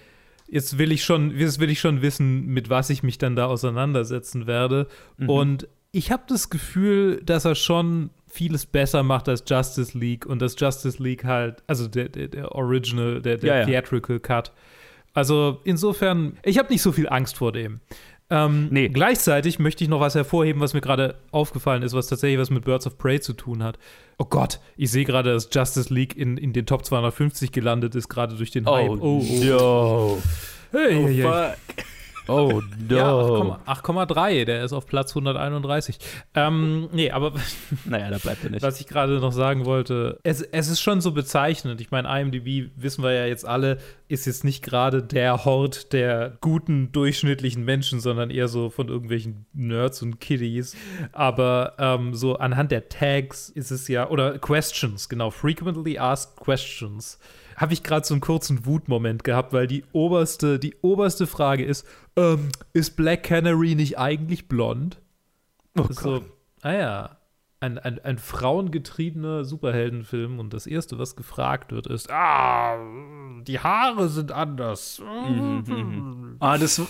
jetzt will ich schon, jetzt will ich schon wissen, mit was ich mich dann da auseinandersetzen werde. Mhm. Und ich habe das Gefühl, dass er schon vieles besser macht als Justice League und dass Justice League halt, also der, der, der Original, der, der ja, Theatrical ja. Cut. Also insofern, ich habe nicht so viel Angst vor dem. Ähm, nee. Gleichzeitig möchte ich noch was hervorheben, was mir gerade aufgefallen ist, was tatsächlich was mit Birds of Prey zu tun hat. Oh Gott, ich sehe gerade, dass Justice League in, in den Top 250 gelandet ist, gerade durch den Hype. Oh, oh, oh. Hey, oh, hey, fuck. Oh, no. Ja, 8,3, der ist auf Platz 131. Ähm, nee, aber. naja, da bleibt er nicht. Was ich gerade noch sagen wollte, es, es ist schon so bezeichnend. Ich meine, IMDb, wissen wir ja jetzt alle, ist jetzt nicht gerade der Hort der guten, durchschnittlichen Menschen, sondern eher so von irgendwelchen Nerds und Kiddies. Aber ähm, so anhand der Tags ist es ja, oder Questions, genau, frequently asked questions habe ich gerade so einen kurzen Wutmoment gehabt, weil die oberste, die oberste Frage ist, ähm, ist Black Canary nicht eigentlich blond? Oh. So, ah ja, ein, ein, ein frauengetriebener Superheldenfilm und das Erste, was gefragt wird, ist, ah, die Haare sind anders. Mhm, mhm. ah, das,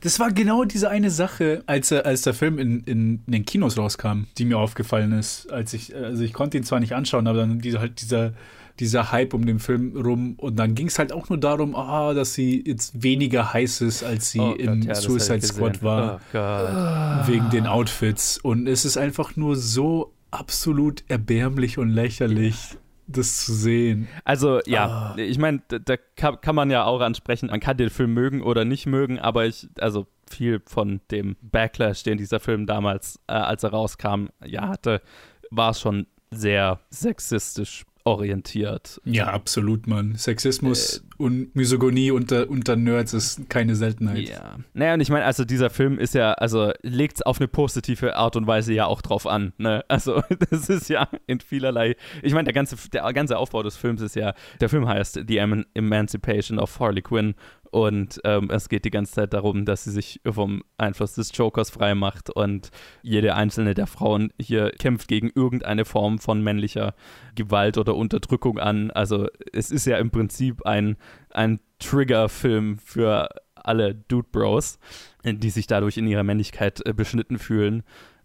das war genau diese eine Sache, als, als der Film in, in, in den Kinos rauskam, die mir aufgefallen ist. Als ich, also ich konnte ihn zwar nicht anschauen, aber dann diese, halt dieser dieser Hype um den Film rum. Und dann ging es halt auch nur darum, oh, dass sie jetzt weniger heiß ist, als sie oh im ja, Suicide Squad war. Oh wegen den Outfits. Und es ist einfach nur so absolut erbärmlich und lächerlich das zu sehen. Also ja, ah. ich meine, da, da kann, kann, man ja auch ansprechen, man kann den Film mögen oder nicht mögen, aber ich, also viel von dem Backlash, den dieser Film damals, äh, als er rauskam, ja hatte, war schon sehr sexistisch orientiert. Ja, absolut, Mann. Sexismus äh, und Misogonie unter, unter Nerds ist keine Seltenheit. Ja. Naja, und ich meine, also dieser Film ist ja, also legt es auf eine positive Art und Weise ja auch drauf an. Ne? Also das ist ja in vielerlei, ich meine, der ganze, der ganze Aufbau des Films ist ja, der Film heißt The Emancipation of Harley Quinn und ähm, es geht die ganze Zeit darum, dass sie sich vom Einfluss des Jokers frei macht und jede einzelne der Frauen hier kämpft gegen irgendeine Form von männlicher Gewalt oder Unterdrückung an. Also es ist ja im Prinzip ein, ein Trigger-Film für alle Dude Bros, die sich dadurch in ihrer Männlichkeit äh, beschnitten fühlen.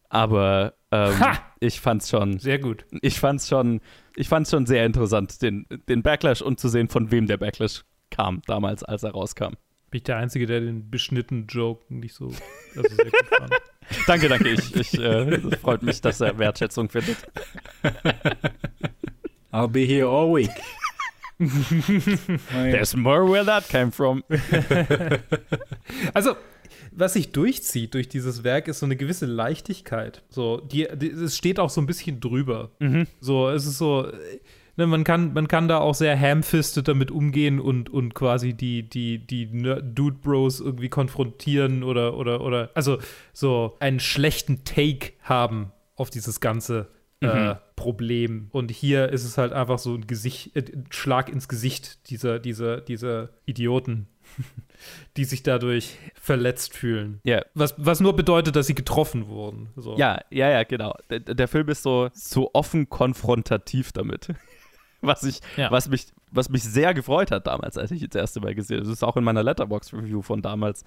Aber ähm, ich fand's schon. Sehr gut. Ich fand's schon, ich fand's schon sehr interessant, den, den Backlash und zu sehen, von wem der Backlash kam damals, als er rauskam. Bin ich der Einzige, der den beschnittenen Joke nicht so also sehr gut fand. danke, danke. Ich, ich äh, freut mich, dass er Wertschätzung findet. I'll be here all week. There's more where that came from. also, was sich durchzieht durch dieses Werk, ist so eine gewisse Leichtigkeit. So, die, die es steht auch so ein bisschen drüber. So, es ist so. Ne, man, kann, man kann da auch sehr hamfisted damit umgehen und, und quasi die, die, die Dude Bros irgendwie konfrontieren oder, oder, oder also so einen schlechten Take haben auf dieses ganze äh, Problem. Und hier ist es halt einfach so ein Gesicht, äh, Schlag ins Gesicht dieser, dieser, dieser Idioten, die sich dadurch verletzt fühlen. Ja. Was, was nur bedeutet, dass sie getroffen wurden. So. Ja, ja, ja, genau. Der, der Film ist so, so offen konfrontativ damit. Was, ich, Ja. was, mich, was mich sehr gefreut hat damals, als ich das erste Mal gesehen habe. Das ist auch in meiner Letterbox-Review von damals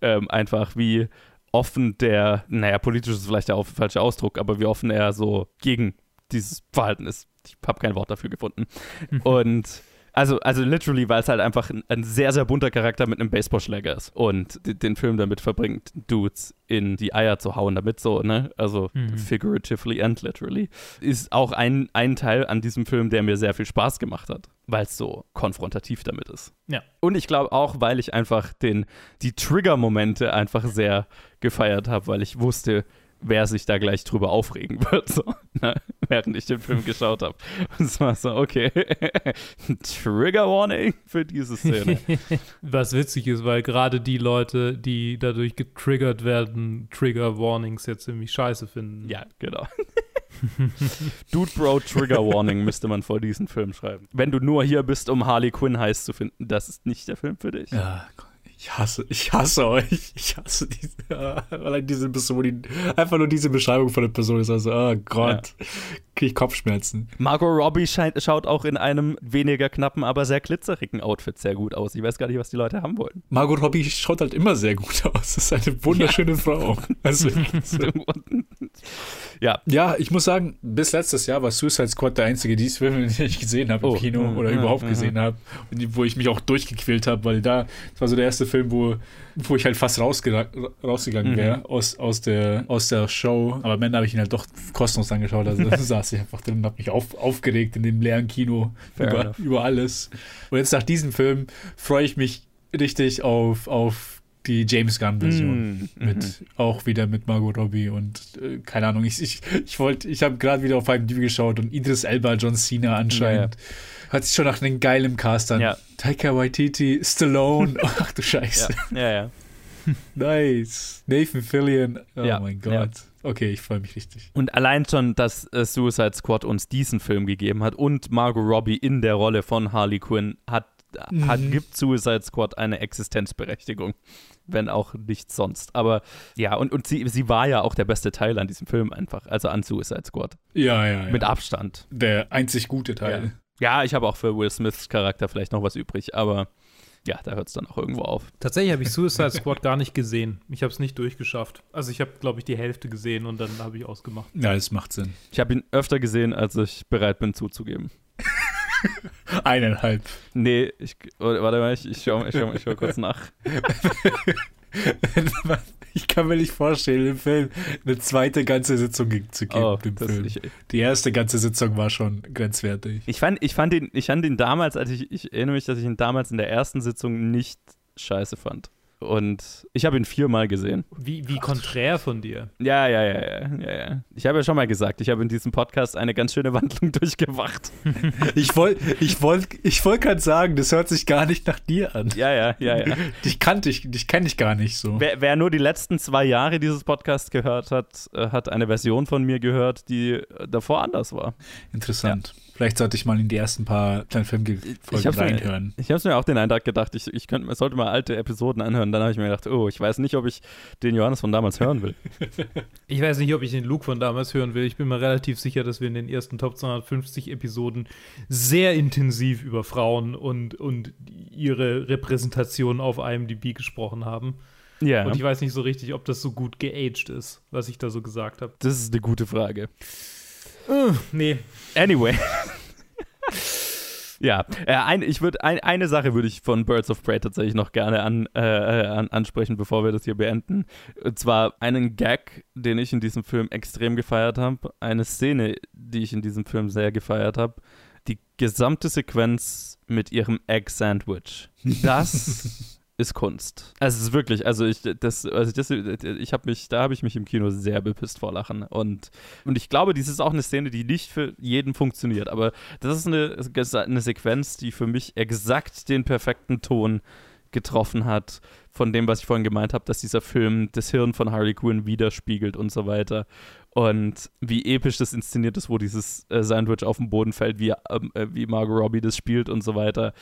ähm, einfach, wie offen der, naja, politisch ist vielleicht der falsche Ausdruck, aber wie offen er so gegen dieses Verhalten ist. Ich habe kein Wort dafür gefunden. Und also, also literally, weil es halt einfach ein, ein sehr, sehr bunter Charakter mit einem Baseballschläger ist und den Film damit verbringt, Dudes in die Eier zu hauen, damit so, ne? Also figuratively and literally. Ist auch ein, ein Teil an diesem Film, der mir sehr viel Spaß gemacht hat, weil es so konfrontativ damit ist. Ja. Und ich glaube auch, weil ich einfach den, die Trigger-Momente einfach sehr gefeiert habe, weil ich wusste, wer sich da gleich drüber aufregen wird, so, ne? während ich den Film geschaut habe. Und es war so, okay, Trigger Warning für diese Szene. Was witzig ist, weil gerade die Leute, die dadurch getriggert werden, Trigger Warnings jetzt ziemlich scheiße finden. ja, genau. Dude Bro Trigger Warning müsste man vor diesen Film schreiben. Wenn du nur hier bist, um Harley Quinn heiß zu finden, das ist nicht der Film für dich. Ja, ich hasse, ich hasse euch. Ich hasse diese, ja, allein diese Person, die, einfach nur diese Beschreibung von der Person ist also, oh Gott, krieg ich Kopfschmerzen. Margot Robbie scheint, schaut auch in einem weniger knappen, aber sehr glitzerigen Outfit sehr gut aus. Ich weiß gar nicht, was die Leute haben wollen. Margot Robbie schaut halt immer sehr gut aus. Das ist eine wunderschöne Frau. Also, ja, ja, ich muss sagen, bis letztes Jahr war Suicide Squad der einzige DC-Film, den ich gesehen habe im Oh, Kino mhm, oder mhm, überhaupt mhm. gesehen habe. Und die- wo ich mich auch durchgequält habe, weil da, das war so der erste Film, wo, wo ich halt fast rausgegangen Mhm. wäre aus, aus, der, aus der Show. Aber am Ende habe ich ihn halt doch kostenlos angeschaut. Also da saß ich einfach drin und habe mich auf, aufgeregt in dem leeren Kino über, über alles. Und jetzt nach diesem Film freue ich mich richtig auf, auf die James Gunn-Version. Mhm, Mit, auch wieder mit Margot Robbie und äh, keine Ahnung, ich, ich, ich wollte, ich habe gerade wieder auf IMDb geschaut und Idris Elba, John Cena anscheinend. Hört sich schon nach einem geilen Cast an. Ja. Taika Waititi, Stallone. Ach du Scheiße. ja, ja, ja. Nice. Nathan Fillion. Oh Ja, mein ja. Gott. Okay, ich freue mich richtig. Und allein schon, dass äh, Suicide Squad uns diesen Film gegeben hat und Margot Robbie in der Rolle von Harley Quinn hat, hat Mhm. gibt Suicide Squad eine Existenzberechtigung. Wenn auch nichts sonst. Aber ja, und, und sie, sie war ja auch der beste Teil an diesem Film einfach, also an Suicide Squad. Ja, ja, ja. Mit Abstand. Der einzig gute Teil. Ja, ich habe auch für Will Smiths Charakter vielleicht noch was übrig, aber ja, da hört es dann auch irgendwo auf. Tatsächlich habe ich Suicide Squad gar nicht gesehen. Ich habe es nicht durchgeschafft. Also ich habe, glaube ich, die Hälfte gesehen und dann habe ich ausgemacht. Ja, das macht Sinn. Ich habe ihn öfter gesehen, als ich bereit bin zuzugeben. Eineinhalb. Nee, ich, warte mal, ich, ich schau, ich, schau, ich schau kurz nach. ich kann mir nicht vorstellen, im Film eine zweite ganze Sitzung zu geben. Oh, Die erste ganze Sitzung war schon grenzwertig. ich, fand, ich, fand ihn, ich fand ihn damals, als ich, ich erinnere mich, dass ich ihn damals in der ersten Sitzung nicht scheiße fand. Und ich habe ihn viermal gesehen. Wie, wie konträr von dir. Ja, ja, ja, ja, ja, ja. Ich habe ja schon mal gesagt, ich habe in diesem Podcast eine ganz schöne Wandlung durchgemacht. Ich wollte ich wollt, ich wollt gerade sagen, das hört sich gar nicht nach dir an. Ja, ja, ja, ja. Dich kannte ich, dich kenne ich gar nicht so. Wer, wer nur die letzten zwei Jahre dieses Podcast gehört hat, äh, hat eine Version von mir gehört, die davor anders war. Interessant. Vielleicht sollte ich mal in die ersten paar kleinen Filmfolgen reinhören. Ich habe mir auch den Eindruck gedacht, ich, ich könnte, sollte mal alte Episoden anhören. Dann habe ich mir gedacht, oh, ich weiß nicht, ob ich den Johannes von damals hören will. Ich weiß nicht, ob ich den Luke von damals hören will. Ich bin mir relativ sicher, dass wir in den ersten Top 250 Episoden sehr intensiv über Frauen und, und ihre Repräsentation auf IMDb gesprochen haben. Ja, Und ich weiß nicht so richtig, ob das so gut geaged ist, was ich da so gesagt habe. das ist eine gute Frage. Nee, Anyway. ja, äh, ein, ich würde ein, eine Sache würde ich von Birds of Prey tatsächlich noch gerne an, äh, an, ansprechen, bevor wir das hier beenden. Und zwar einen Gag, den ich in diesem Film extrem gefeiert habe. Eine Szene, die ich in diesem Film sehr gefeiert habe. Die gesamte Sequenz mit ihrem Egg Sandwich. Das ist Kunst. Also es ist wirklich, also ich das, also das, ich habe mich, da habe ich mich im Kino sehr bepisst vor Lachen und und ich glaube, dies ist auch eine Szene, die nicht für jeden funktioniert, aber das ist eine, eine Sequenz, die für mich exakt den perfekten Ton getroffen hat von dem, was ich vorhin gemeint habe, dass dieser Film das Hirn von Harley Quinn widerspiegelt und so weiter. Und wie episch das inszeniert ist, wo dieses äh, Sandwich auf den Boden fällt, wie, ähm, äh, wie Margot Robbie das spielt und so weiter.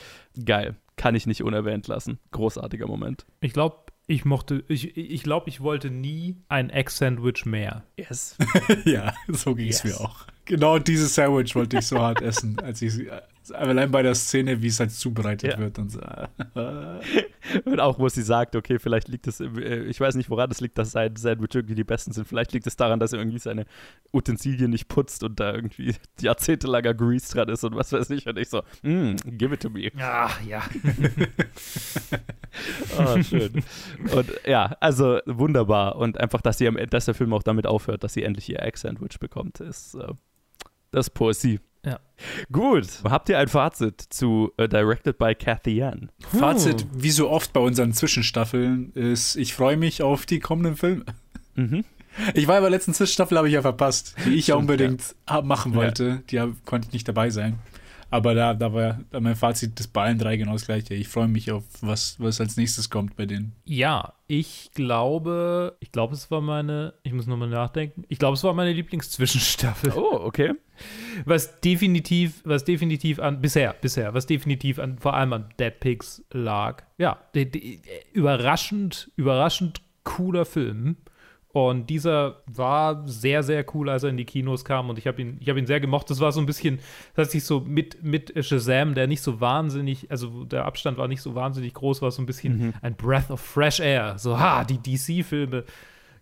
Geil. Kann ich nicht unerwähnt lassen. Großartiger Moment. Ich glaube, ich mochte, ich, ich glaube, ich wollte nie ein Egg-Sandwich mehr. Yes. ja, so ging es yes. mir auch. Genau dieses Sandwich wollte ich so hart essen, als ich Allein bei der Szene, wie es halt zubereitet ja. wird und so. und auch, wo sie sagt, okay, vielleicht liegt es, äh, ich weiß nicht, woran es liegt, dass sein Sandwich irgendwie die besten sind. Vielleicht liegt es daran, dass er irgendwie seine Utensilien nicht putzt und da irgendwie jahrzehntelanger Grease dran ist und was weiß ich. Und ich so, mm, give it to me. Ja, ja. oh, schön. Und ja, also wunderbar. Und einfach, dass, sie am, dass der Film auch damit aufhört, dass sie endlich ihr Egg-Sandwich bekommt, ist äh, das Poesie. Ja. Gut. Habt ihr ein Fazit zu uh, Directed by Cathy Ann? Fazit, wie so oft bei unseren Zwischenstaffeln, ist, ich freue mich auf die kommenden Filme. Mhm. Ich war bei der letzten Zwischenstaffel, habe ich ja verpasst, die ich ja unbedingt ja. machen wollte. Ja. Die konnte ich nicht dabei sein. Aber da, da war da mein Fazit des bei allen drei genau das gleiche. Ich freue mich auf, was, was als nächstes kommt bei denen. Ja, ich glaube, ich glaube, es war meine, ich muss nochmal nachdenken, ich glaube, es war meine Lieblingszwischenstaffel. Oh, okay. Was definitiv, was definitiv an, bisher, bisher, was definitiv an, vor allem an Dead Pigs lag. Ja, die, die, überraschend, überraschend cooler Film. Und dieser war sehr, sehr cool, als er in die Kinos kam. Und ich habe ihn, ich hab ihn sehr gemocht. Das war so ein bisschen, dass ich so mit, mit Shazam, der nicht so wahnsinnig, also der Abstand war nicht so wahnsinnig groß, war so ein bisschen mhm. ein Breath of Fresh Air. So, ha, die DC-Filme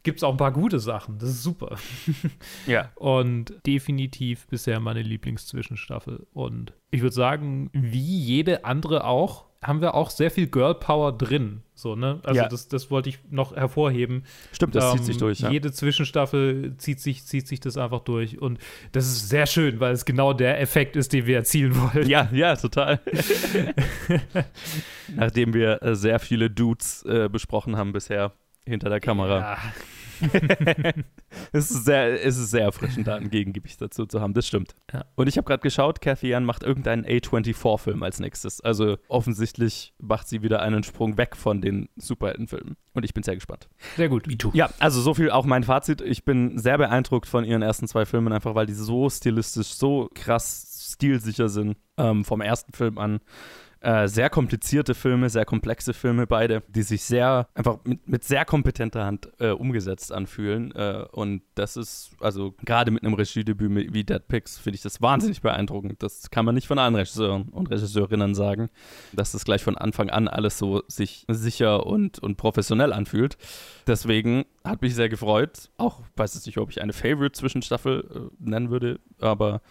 gibt es auch ein paar gute Sachen. Das ist super. ja. Und definitiv bisher meine Lieblingszwischenstaffel. Und ich würde sagen, wie jede andere auch, haben wir auch sehr viel Girl Power drin. So, ne? Also ja. das, das wollte ich noch hervorheben. Stimmt, das ähm, zieht sich durch. Ja. Jede Zwischenstaffel zieht sich, zieht sich das einfach durch. Und das ist sehr schön, weil es genau der Effekt ist, den wir erzielen wollen. Ja, ja, total. Nachdem wir äh, sehr viele Dudes äh, besprochen haben bisher hinter der Kamera. Ja. es, ist sehr, es ist sehr erfrischend, da ein Gegengewicht dazu zu haben, das stimmt. Ja. Und ich habe gerade geschaut, Cathy Ann macht irgendeinen A24-Film als nächstes. Also offensichtlich macht sie wieder einen Sprung weg von den Superheldenfilmen. Und ich bin sehr gespannt. Sehr gut. Wie du. Ja, also so viel auch mein Fazit. Ich bin sehr beeindruckt von ihren ersten zwei Filmen, einfach weil die so stilistisch, so krass stilsicher sind. Ähm, vom ersten Film an äh, sehr komplizierte Filme, sehr komplexe Filme beide, die sich sehr, einfach mit, mit sehr kompetenter Hand äh, umgesetzt anfühlen. Äh, und das ist, also gerade mit einem Regiedebüt wie Dead Pigs, finde ich das wahnsinnig beeindruckend. Das kann man nicht von allen Regisseuren und Regisseurinnen sagen, dass das gleich von Anfang an alles so sich sicher und, und professionell anfühlt. Deswegen hat mich sehr gefreut. Auch weiß ich nicht, ob ich eine Favorite-Zwischenstaffel äh, nennen würde, aber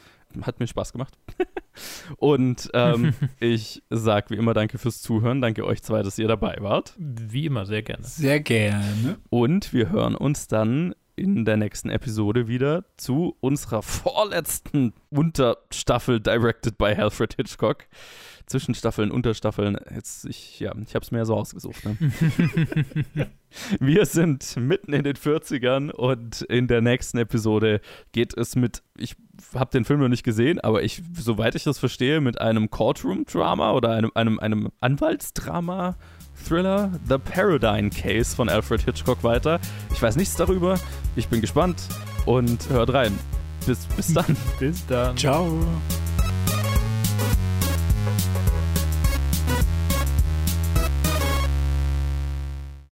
hat mir Spaß gemacht. Und ähm, ich sage wie immer danke fürs Zuhören. Danke euch zwei, dass ihr dabei wart. Wie immer, sehr gerne. Sehr gerne. Und wir hören uns dann in der nächsten Episode wieder zu unserer vorletzten Unterstaffel directed by Alfred Hitchcock. Zwischenstaffeln, Unterstaffeln. Jetzt, ich, ja, ich habe es mir so ausgesucht. Ne? Wir sind mitten in den 40ern und in der nächsten Episode geht es mit, ich habe den Film noch nicht gesehen, aber ich, soweit ich das verstehe, mit einem Courtroom-Drama oder einem, einem, einem Anwaltsdrama. Thriller The Paradigm Case von Alfred Hitchcock weiter. Ich weiß nichts darüber. Ich bin gespannt und hört rein. Bis, bis dann. bis dann. Ciao.